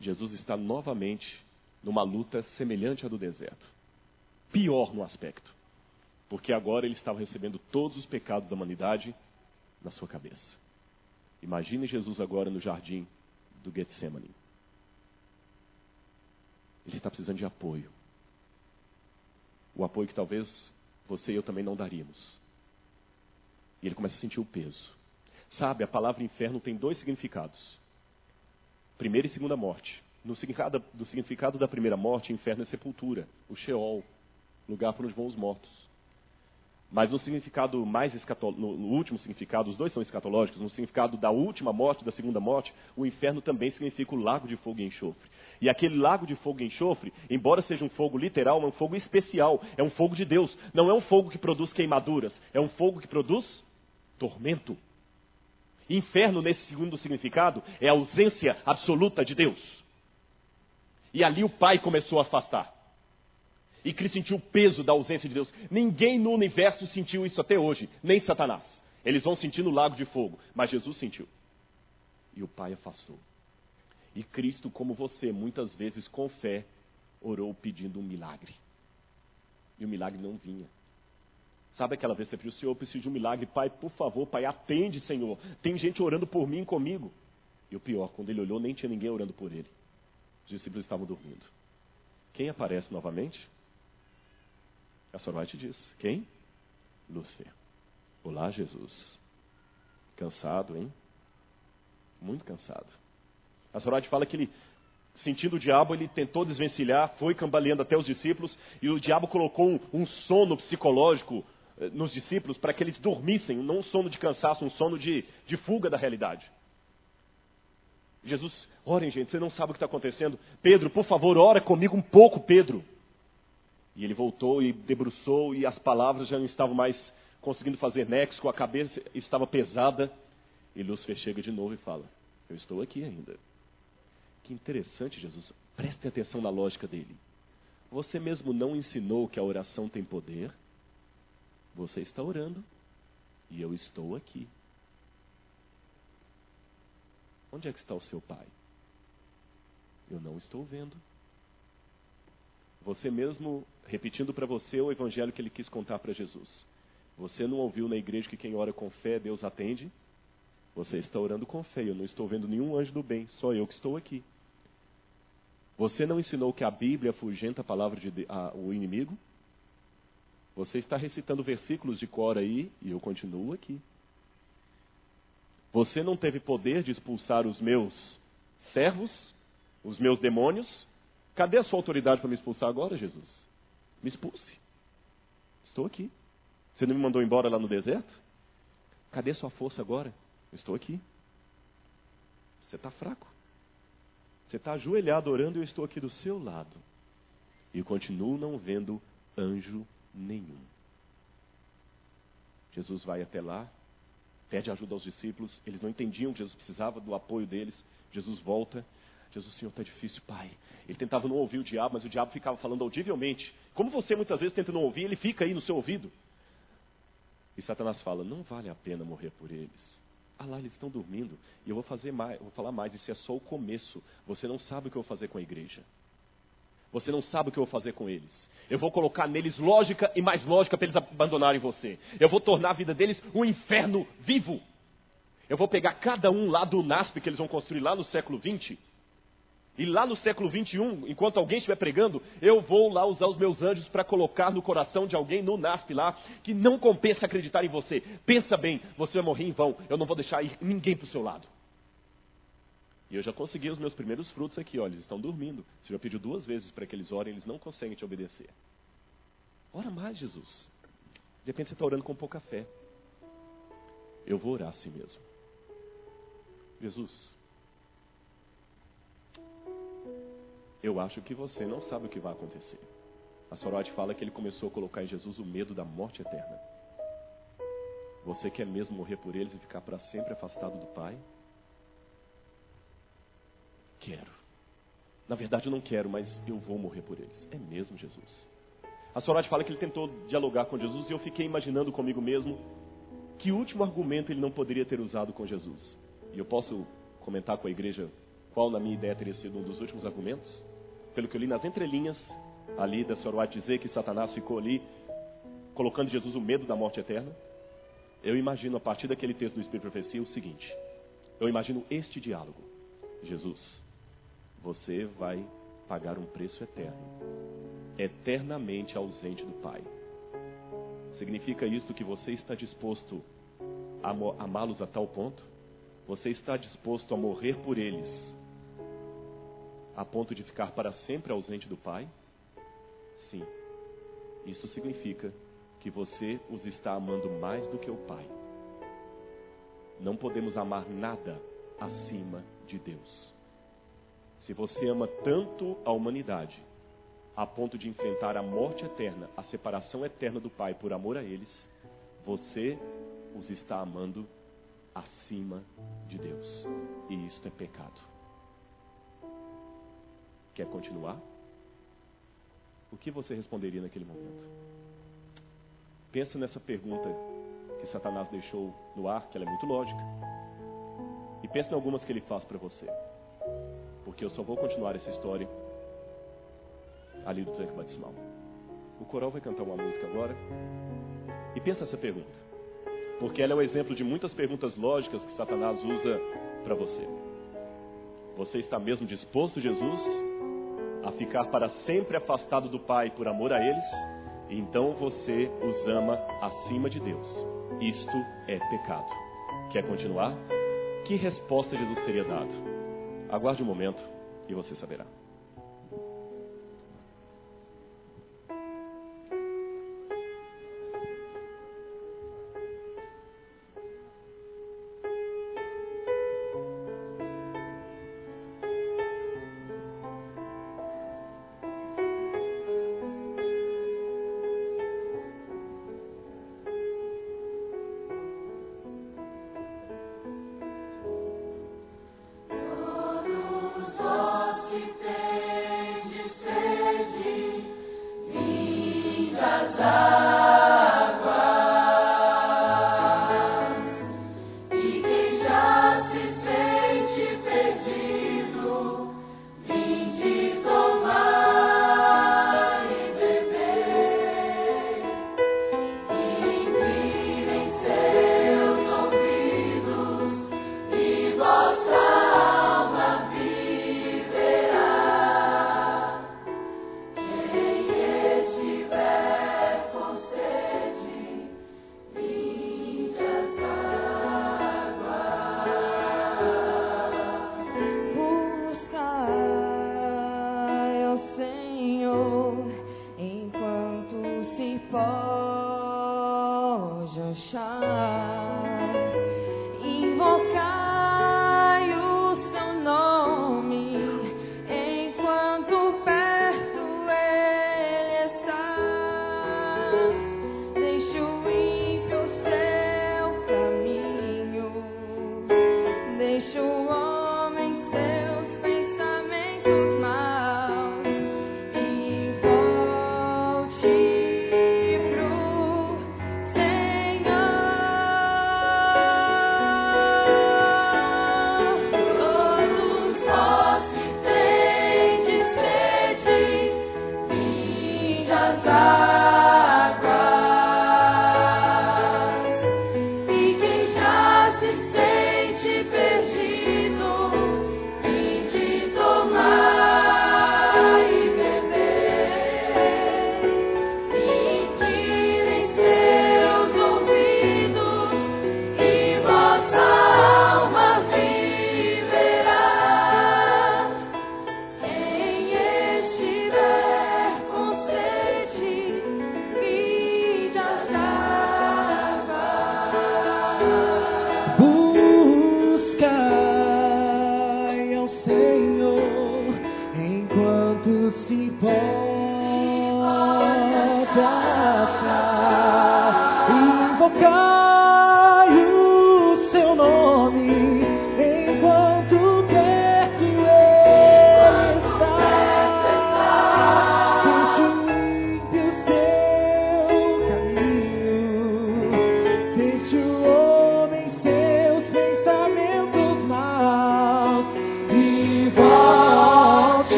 Jesus está novamente numa luta semelhante à do deserto. Pior no aspecto, porque agora ele estava recebendo todos os pecados da humanidade na sua cabeça. Imagine Jesus agora no jardim do Getsemane. Ele está precisando de apoio. O apoio que talvez você e eu também não daríamos. E ele começa a sentir o peso. Sabe, a palavra inferno tem dois significados: primeira e segunda morte. No significado, do significado da primeira morte, inferno é sepultura, o Sheol, lugar para os mortos. Mas no significado mais escatológico, no último significado, os dois são escatológicos, no significado da última morte, da segunda morte, o inferno também significa o lago de fogo e enxofre. E aquele lago de fogo e enxofre, embora seja um fogo literal, é um fogo especial, é um fogo de Deus. Não é um fogo que produz queimaduras, é um fogo que produz tormento. Inferno, nesse segundo significado, é a ausência absoluta de Deus. E ali o pai começou a afastar. E Cristo sentiu o peso da ausência de Deus. Ninguém no universo sentiu isso até hoje, nem Satanás. Eles vão sentir no lago de fogo, mas Jesus sentiu. E o pai afastou. E Cristo, como você, muitas vezes com fé, orou pedindo um milagre. E o milagre não vinha. Sabe aquela vez que você pediu, Senhor, eu preciso de um milagre. Pai, por favor, Pai, atende, Senhor. Tem gente orando por mim comigo. E o pior, quando ele olhou, nem tinha ninguém orando por ele. Os discípulos estavam dormindo. Quem aparece novamente? A Sorvite diz. Quem? Lúcia. Olá, Jesus. Cansado, hein? Muito cansado. A Sorvite fala que ele, sentindo o diabo, ele tentou desvencilhar, foi cambaleando até os discípulos, e o diabo colocou um, um sono psicológico eh, nos discípulos para que eles dormissem, não um sono de cansaço, um sono de, de fuga da realidade. Jesus, orem, gente, você não sabe o que está acontecendo. Pedro, por favor, ora comigo um pouco, Pedro. E ele voltou e debruçou, e as palavras já não estavam mais conseguindo fazer nexo, a cabeça estava pesada. E Lúcifer chega de novo e fala: Eu estou aqui ainda. Que interessante, Jesus. Preste atenção na lógica dele. Você mesmo não ensinou que a oração tem poder? Você está orando e eu estou aqui. Onde é que está o seu pai? Eu não estou vendo. Você mesmo repetindo para você o evangelho que ele quis contar para Jesus. Você não ouviu na igreja que quem ora com fé, Deus atende? Você está orando com fé. Eu não estou vendo nenhum anjo do bem, só eu que estou aqui. Você não ensinou que a Bíblia afugenta a palavra de a, o inimigo? Você está recitando versículos de cor aí e eu continuo aqui. Você não teve poder de expulsar os meus servos, os meus demônios? Cadê a sua autoridade para me expulsar agora, Jesus? Me expulse. Estou aqui. Você não me mandou embora lá no deserto? Cadê sua força agora? Estou aqui. Você está fraco. Você está ajoelhado orando e eu estou aqui do seu lado. E continuo não vendo anjo nenhum. Jesus vai até lá, pede ajuda aos discípulos, eles não entendiam que Jesus precisava do apoio deles. Jesus volta. Jesus, Senhor, está difícil, Pai. Ele tentava não ouvir o diabo, mas o diabo ficava falando audivelmente. Como você muitas vezes tenta não ouvir, ele fica aí no seu ouvido. E Satanás fala: Não vale a pena morrer por eles. Ah lá, eles estão dormindo. E eu vou fazer mais, vou falar mais. Isso é só o começo. Você não sabe o que eu vou fazer com a igreja. Você não sabe o que eu vou fazer com eles. Eu vou colocar neles lógica e mais lógica para eles abandonarem você. Eu vou tornar a vida deles um inferno vivo. Eu vou pegar cada um lá do NASP que eles vão construir lá no século 20. E lá no século 21, enquanto alguém estiver pregando, eu vou lá usar os meus anjos para colocar no coração de alguém no NASP lá que não compensa acreditar em você. Pensa bem, você vai morrer em vão. Eu não vou deixar ninguém para o seu lado. E eu já consegui os meus primeiros frutos aqui, olha, eles estão dormindo. Você já pediu duas vezes para que eles orem, eles não conseguem te obedecer. Ora mais, Jesus. De repente você está orando com pouca fé. Eu vou orar assim mesmo. Jesus, Eu acho que você não sabe o que vai acontecer. A Sorot fala que ele começou a colocar em Jesus o medo da morte eterna. Você quer mesmo morrer por eles e ficar para sempre afastado do Pai? Quero. Na verdade, eu não quero, mas eu vou morrer por eles. É mesmo, Jesus. A Sorot fala que ele tentou dialogar com Jesus e eu fiquei imaginando comigo mesmo que último argumento ele não poderia ter usado com Jesus. E eu posso comentar com a igreja qual, na minha ideia, teria sido um dos últimos argumentos? Pelo que eu li nas entrelinhas, ali da Sorot dizer que Satanás ficou ali colocando Jesus o medo da morte eterna. Eu imagino, a partir daquele texto do Espírito Profecia, o seguinte: eu imagino este diálogo. Jesus, você vai pagar um preço eterno, eternamente ausente do Pai. Significa isso que você está disposto a amá-los a tal ponto? Você está disposto a morrer por eles, a ponto de ficar para sempre ausente do Pai? Sim. Isso significa que você os está amando mais do que o Pai. Não podemos amar nada acima de Deus. Se você ama tanto a humanidade, a ponto de enfrentar a morte eterna, a separação eterna do Pai por amor a eles, você os está amando acima de Deus. E isto é pecado. Quer continuar? O que você responderia naquele momento? Pensa nessa pergunta que Satanás deixou no ar, que ela é muito lógica. E pensa em algumas que ele faz para você porque eu só vou continuar essa história ali do tanque batismal. O coral vai cantar uma música agora. E pensa essa pergunta, porque ela é o exemplo de muitas perguntas lógicas que Satanás usa para você. Você está mesmo disposto, Jesus, a ficar para sempre afastado do Pai por amor a eles? Então você os ama acima de Deus. Isto é pecado. Quer continuar? Que resposta Jesus teria dado? Aguarde um momento e você saberá.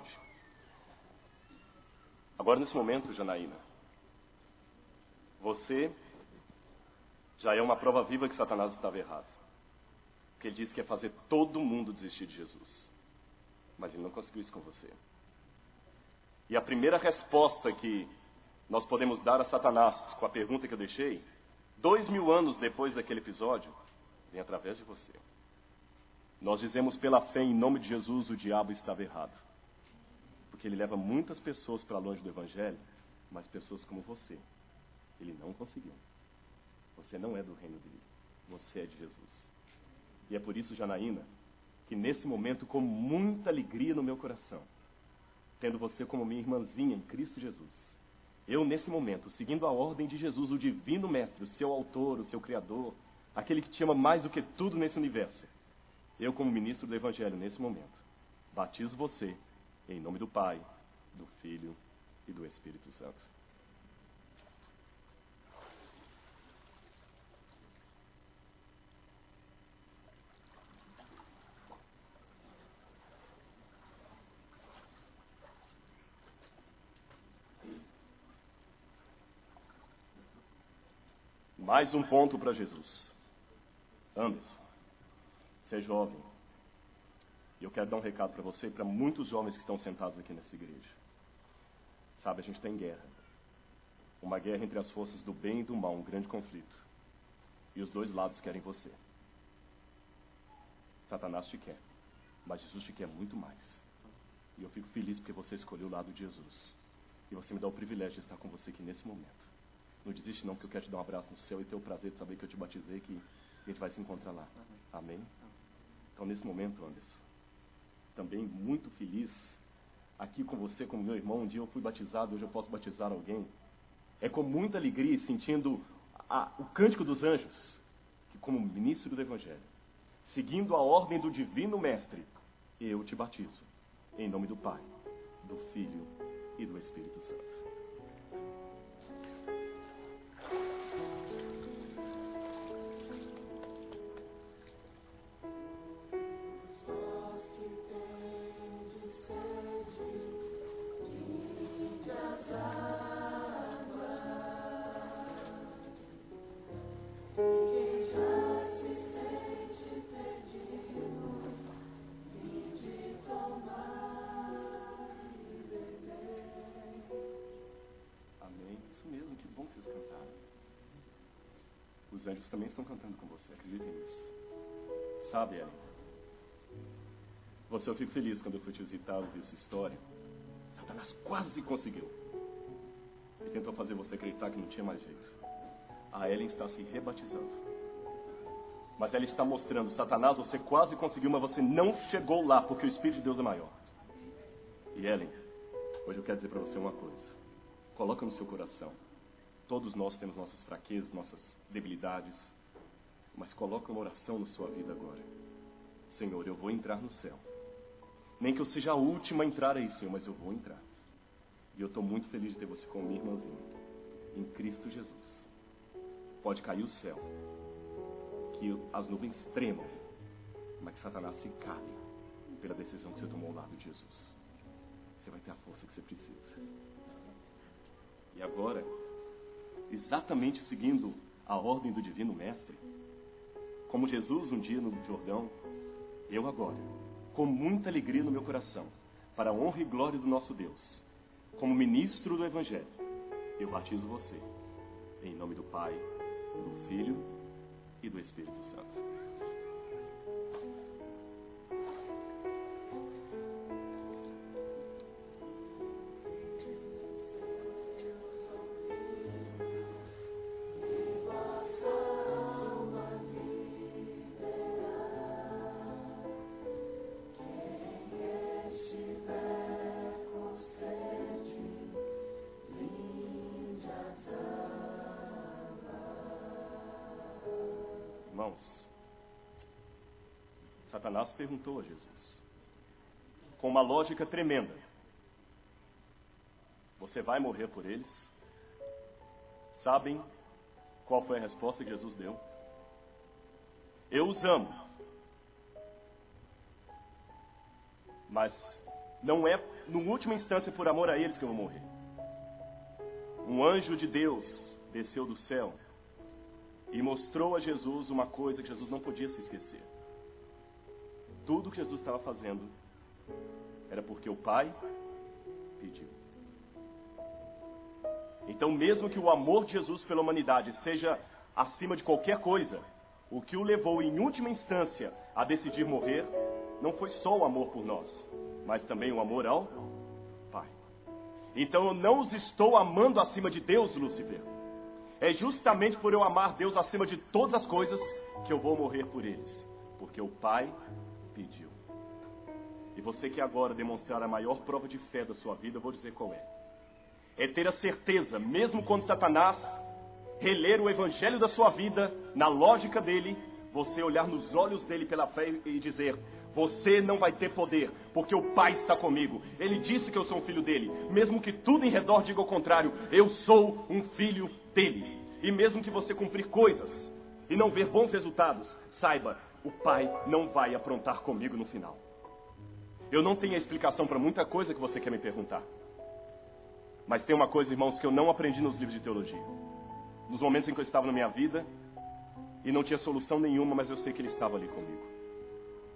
Vontade. Agora, nesse momento, Janaína, você já é uma prova viva que Satanás estava errado. Porque ele disse que ia fazer todo mundo desistir de Jesus. Mas ele não conseguiu isso com você. E a primeira resposta que nós podemos dar a Satanás com a pergunta que eu deixei, dois mil anos depois daquele episódio, vem através de você. Nós dizemos pela fé em nome de Jesus o diabo estava errado. Porque ele leva muitas pessoas para longe do Evangelho, mas pessoas como você. Ele não conseguiu. Você não é do reino dele. Você é de Jesus. E é por isso, Janaína, que nesse momento, com muita alegria no meu coração, tendo você como minha irmãzinha em Cristo Jesus, eu, nesse momento, seguindo a ordem de Jesus, o divino mestre, o seu autor, o seu criador, aquele que te ama mais do que tudo nesse universo, eu, como ministro do Evangelho, nesse momento, batizo você em nome do Pai, do Filho e do Espírito Santo. Mais um ponto para Jesus. Anderson, é jovem. E eu quero dar um recado para você e para muitos jovens que estão sentados aqui nessa igreja. Sabe, a gente está em guerra. Uma guerra entre as forças do bem e do mal, um grande conflito. E os dois lados querem você. Satanás te quer, mas Jesus te quer muito mais. E eu fico feliz porque você escolheu o lado de Jesus. E você me dá o privilégio de estar com você aqui nesse momento. Não desiste não, porque eu quero te dar um abraço no céu e ter o prazer de saber que eu te batizei, que a gente vai se encontrar lá. Amém? Então, nesse momento, Anderson, também muito feliz aqui com você, como meu irmão. Um dia eu fui batizado, hoje eu posso batizar alguém. É com muita alegria e sentindo a- o cântico dos anjos, que como ministro do Evangelho, seguindo a ordem do Divino Mestre, eu te batizo. Em nome do Pai, do Filho e do Espírito Santo. Também estão cantando com você, acreditem nisso. Sabe, Ellen? Você, eu fico feliz quando eu fui te visitar, ouvir sua história. Satanás quase conseguiu. E tentou fazer você acreditar que não tinha mais jeito. A Ellen está se rebatizando. Mas ela está mostrando, Satanás, você quase conseguiu, mas você não chegou lá, porque o Espírito de Deus é maior. E Ellen, hoje eu quero dizer para você uma coisa. Coloca no seu coração. Todos nós temos nossas fraquezas, nossas debilidades. Mas coloca uma oração na sua vida agora. Senhor, eu vou entrar no céu. Nem que eu seja a última a entrar aí, Senhor, mas eu vou entrar. E eu estou muito feliz de ter você como minha irmãzinha. Em Cristo Jesus. Pode cair o céu. Que as nuvens tremam. Mas que Satanás se cale pela decisão que você tomou ao lado de Jesus. Você vai ter a força que você precisa. E agora, exatamente seguindo a ordem do Divino Mestre, como Jesus um dia no Jordão, eu agora, com muita alegria no meu coração, para a honra e glória do nosso Deus, como ministro do Evangelho, eu batizo você, em nome do Pai, do Filho e do Espírito Santo. Satanás perguntou a Jesus, com uma lógica tremenda: Você vai morrer por eles? Sabem qual foi a resposta que Jesus deu? Eu os amo, mas não é, no última instância, por amor a eles que eu vou morrer. Um anjo de Deus desceu do céu e mostrou a Jesus uma coisa que Jesus não podia se esquecer. Tudo que Jesus estava fazendo era porque o Pai pediu. Então, mesmo que o amor de Jesus pela humanidade seja acima de qualquer coisa, o que o levou em última instância a decidir morrer não foi só o amor por nós, mas também o amor ao Pai. Então eu não os estou amando acima de Deus, Lúcifer. É justamente por eu amar Deus acima de todas as coisas que eu vou morrer por eles, porque o Pai pediu. E você que agora demonstrar a maior prova de fé da sua vida, eu vou dizer qual é. É ter a certeza, mesmo quando Satanás reler o evangelho da sua vida, na lógica dele, você olhar nos olhos dele pela fé e dizer: Você não vai ter poder, porque o Pai está comigo. Ele disse que eu sou um filho dele. Mesmo que tudo em redor diga o contrário, eu sou um filho dele. E mesmo que você cumprir coisas e não ver bons resultados, saiba, o Pai não vai aprontar comigo no final. Eu não tenho a explicação para muita coisa que você quer me perguntar. Mas tem uma coisa, irmãos, que eu não aprendi nos livros de teologia. Nos momentos em que eu estava na minha vida e não tinha solução nenhuma, mas eu sei que ele estava ali comigo.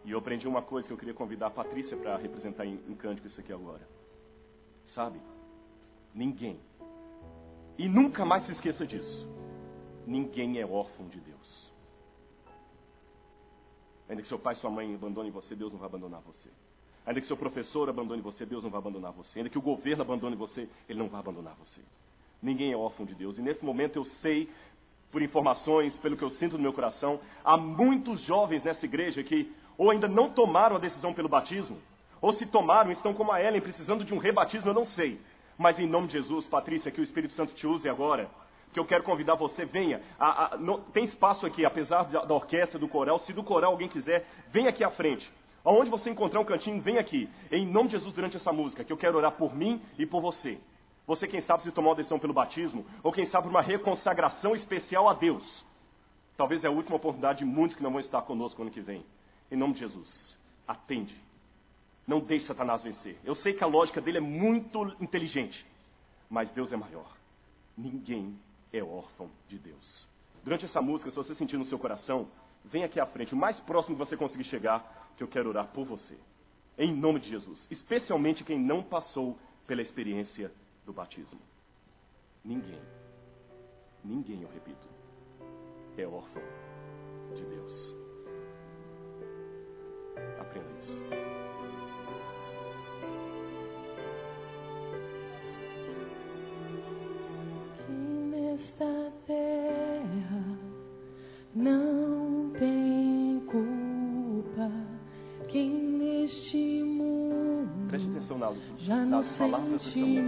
E eu aprendi uma coisa que eu queria convidar a Patrícia para representar em, em cântico isso aqui agora. Sabe? Ninguém. E nunca mais se esqueça disso. Ninguém é órfão de Deus. Ainda que seu pai e sua mãe abandonem você, Deus não vai abandonar você. Ainda que seu professor abandone você, Deus não vai abandonar você. Ainda que o governo abandone você, ele não vai abandonar você. Ninguém é órfão de Deus. E nesse momento eu sei, por informações, pelo que eu sinto no meu coração, há muitos jovens nessa igreja que ou ainda não tomaram a decisão pelo batismo, ou se tomaram, estão como a Ellen, precisando de um rebatismo, eu não sei. Mas em nome de Jesus, Patrícia, que o Espírito Santo te use agora, que eu quero convidar você, venha. A, a, tem espaço aqui, apesar da, da orquestra, do coral. Se do coral alguém quiser, vem aqui à frente. Aonde você encontrar um cantinho, vem aqui. Em nome de Jesus, durante essa música, que eu quero orar por mim e por você. Você, quem sabe, se tomou uma decisão pelo batismo, ou quem sabe, por uma reconsagração especial a Deus. Talvez é a última oportunidade de muitos que não vão estar conosco ano que vem. Em nome de Jesus, atende. Não deixe Satanás vencer. Eu sei que a lógica dele é muito inteligente, mas Deus é maior. Ninguém é órfão de Deus. Durante essa música, se você sentir no seu coração, vem aqui à frente, o mais próximo que você conseguir chegar, que eu quero orar por você. Em nome de Jesus. Especialmente quem não passou pela experiência do batismo. Ninguém. Ninguém, eu repito. é órfão de Deus. Aprenda isso. Palavras desse sente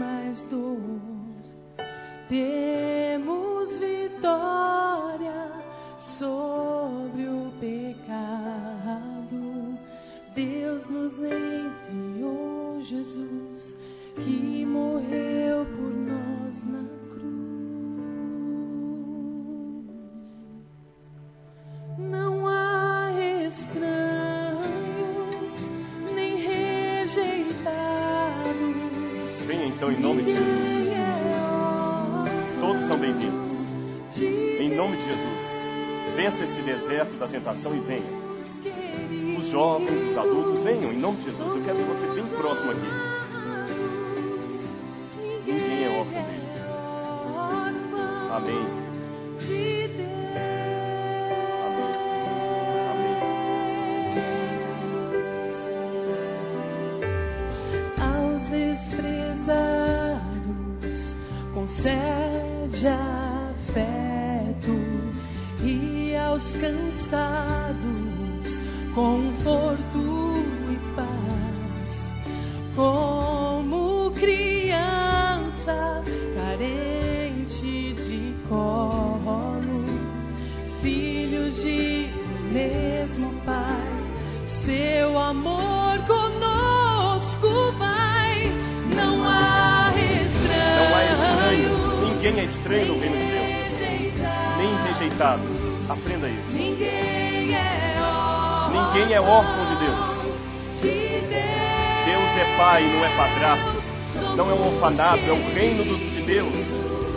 pai, não é padrasto. Não é um orfanato, é o reino de Deus.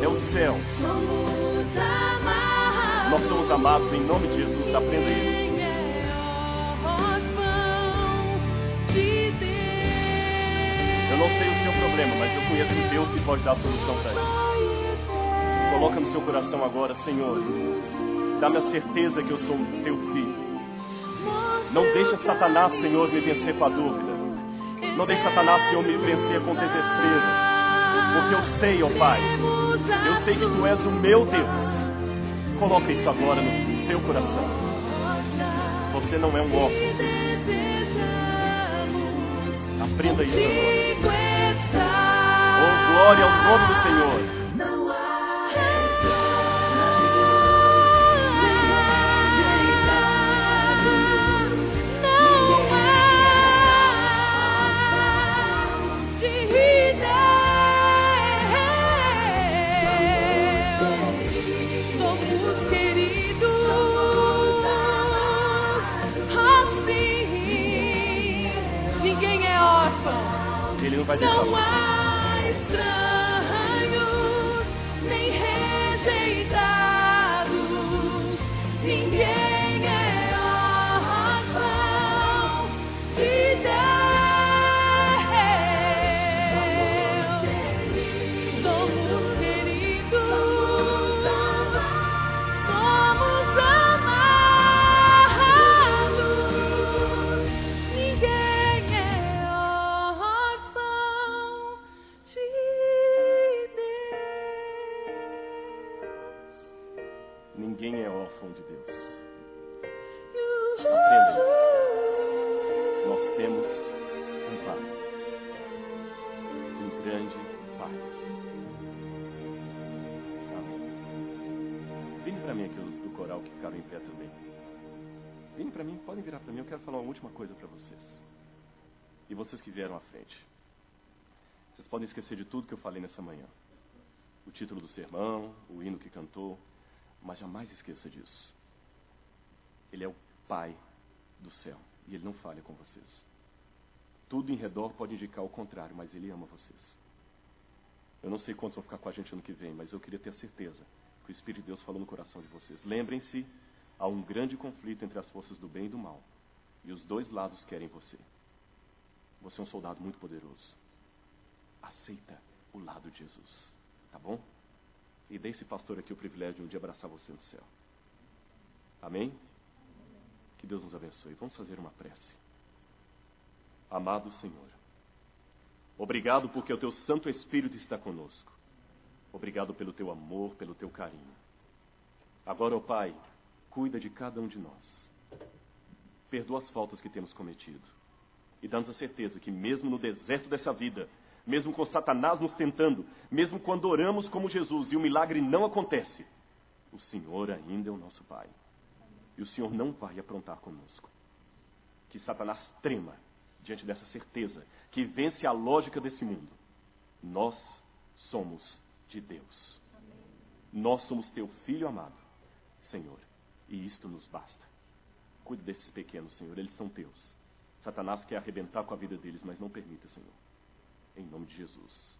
É o céu. Nós somos amados em nome de Jesus. Aprenda isso. Eu não sei o seu problema, mas eu conheço um Deus que pode dar a solução para ele. Coloca no seu coração agora, Senhor. Dá-me a certeza que eu sou teu filho. Não deixa Satanás, Senhor, me vencer com a dúvida. Não deixe Satanás, Senhor, me vencer com desespero. Porque eu sei, ó Pai, eu sei que Tu és o meu Deus. Coloca isso agora no seu coração. Você não é um órfão. Aprenda isso agora. Oh, glória ao nome do Senhor. Órfão. Ele última coisa para vocês. E vocês que vieram à frente. Vocês podem esquecer de tudo que eu falei nessa manhã. O título do sermão, o hino que cantou, mas jamais esqueça disso. Ele é o Pai do céu e Ele não falha com vocês. Tudo em redor pode indicar o contrário, mas Ele ama vocês. Eu não sei quantos vão ficar com a gente ano que vem, mas eu queria ter certeza que o Espírito de Deus falou no coração de vocês. Lembrem-se, há um grande conflito entre as forças do bem e do mal, e os dois lados querem você. Você é um soldado muito poderoso. Aceita o lado de Jesus, tá bom? E dê esse pastor aqui o privilégio de abraçar você no céu. Amém? Que Deus nos abençoe. Vamos fazer uma prece. Amado Senhor, obrigado porque o teu Santo Espírito está conosco. Obrigado pelo teu amor, pelo teu carinho. Agora, ó Pai, cuida de cada um de nós. Perdoa as faltas que temos cometido. E dá-nos a certeza que, mesmo no deserto dessa vida, mesmo com Satanás nos tentando, mesmo quando oramos como Jesus e o milagre não acontece, o Senhor ainda é o nosso Pai. E o Senhor não vai aprontar conosco. Que Satanás trema diante dessa certeza que vence a lógica desse mundo. Nós somos de Deus. Nós somos teu filho amado, Senhor, e isto nos basta. Cuide desses pequenos, Senhor, eles são teus. Satanás quer arrebentar com a vida deles, mas não permita, Senhor. Em nome de Jesus.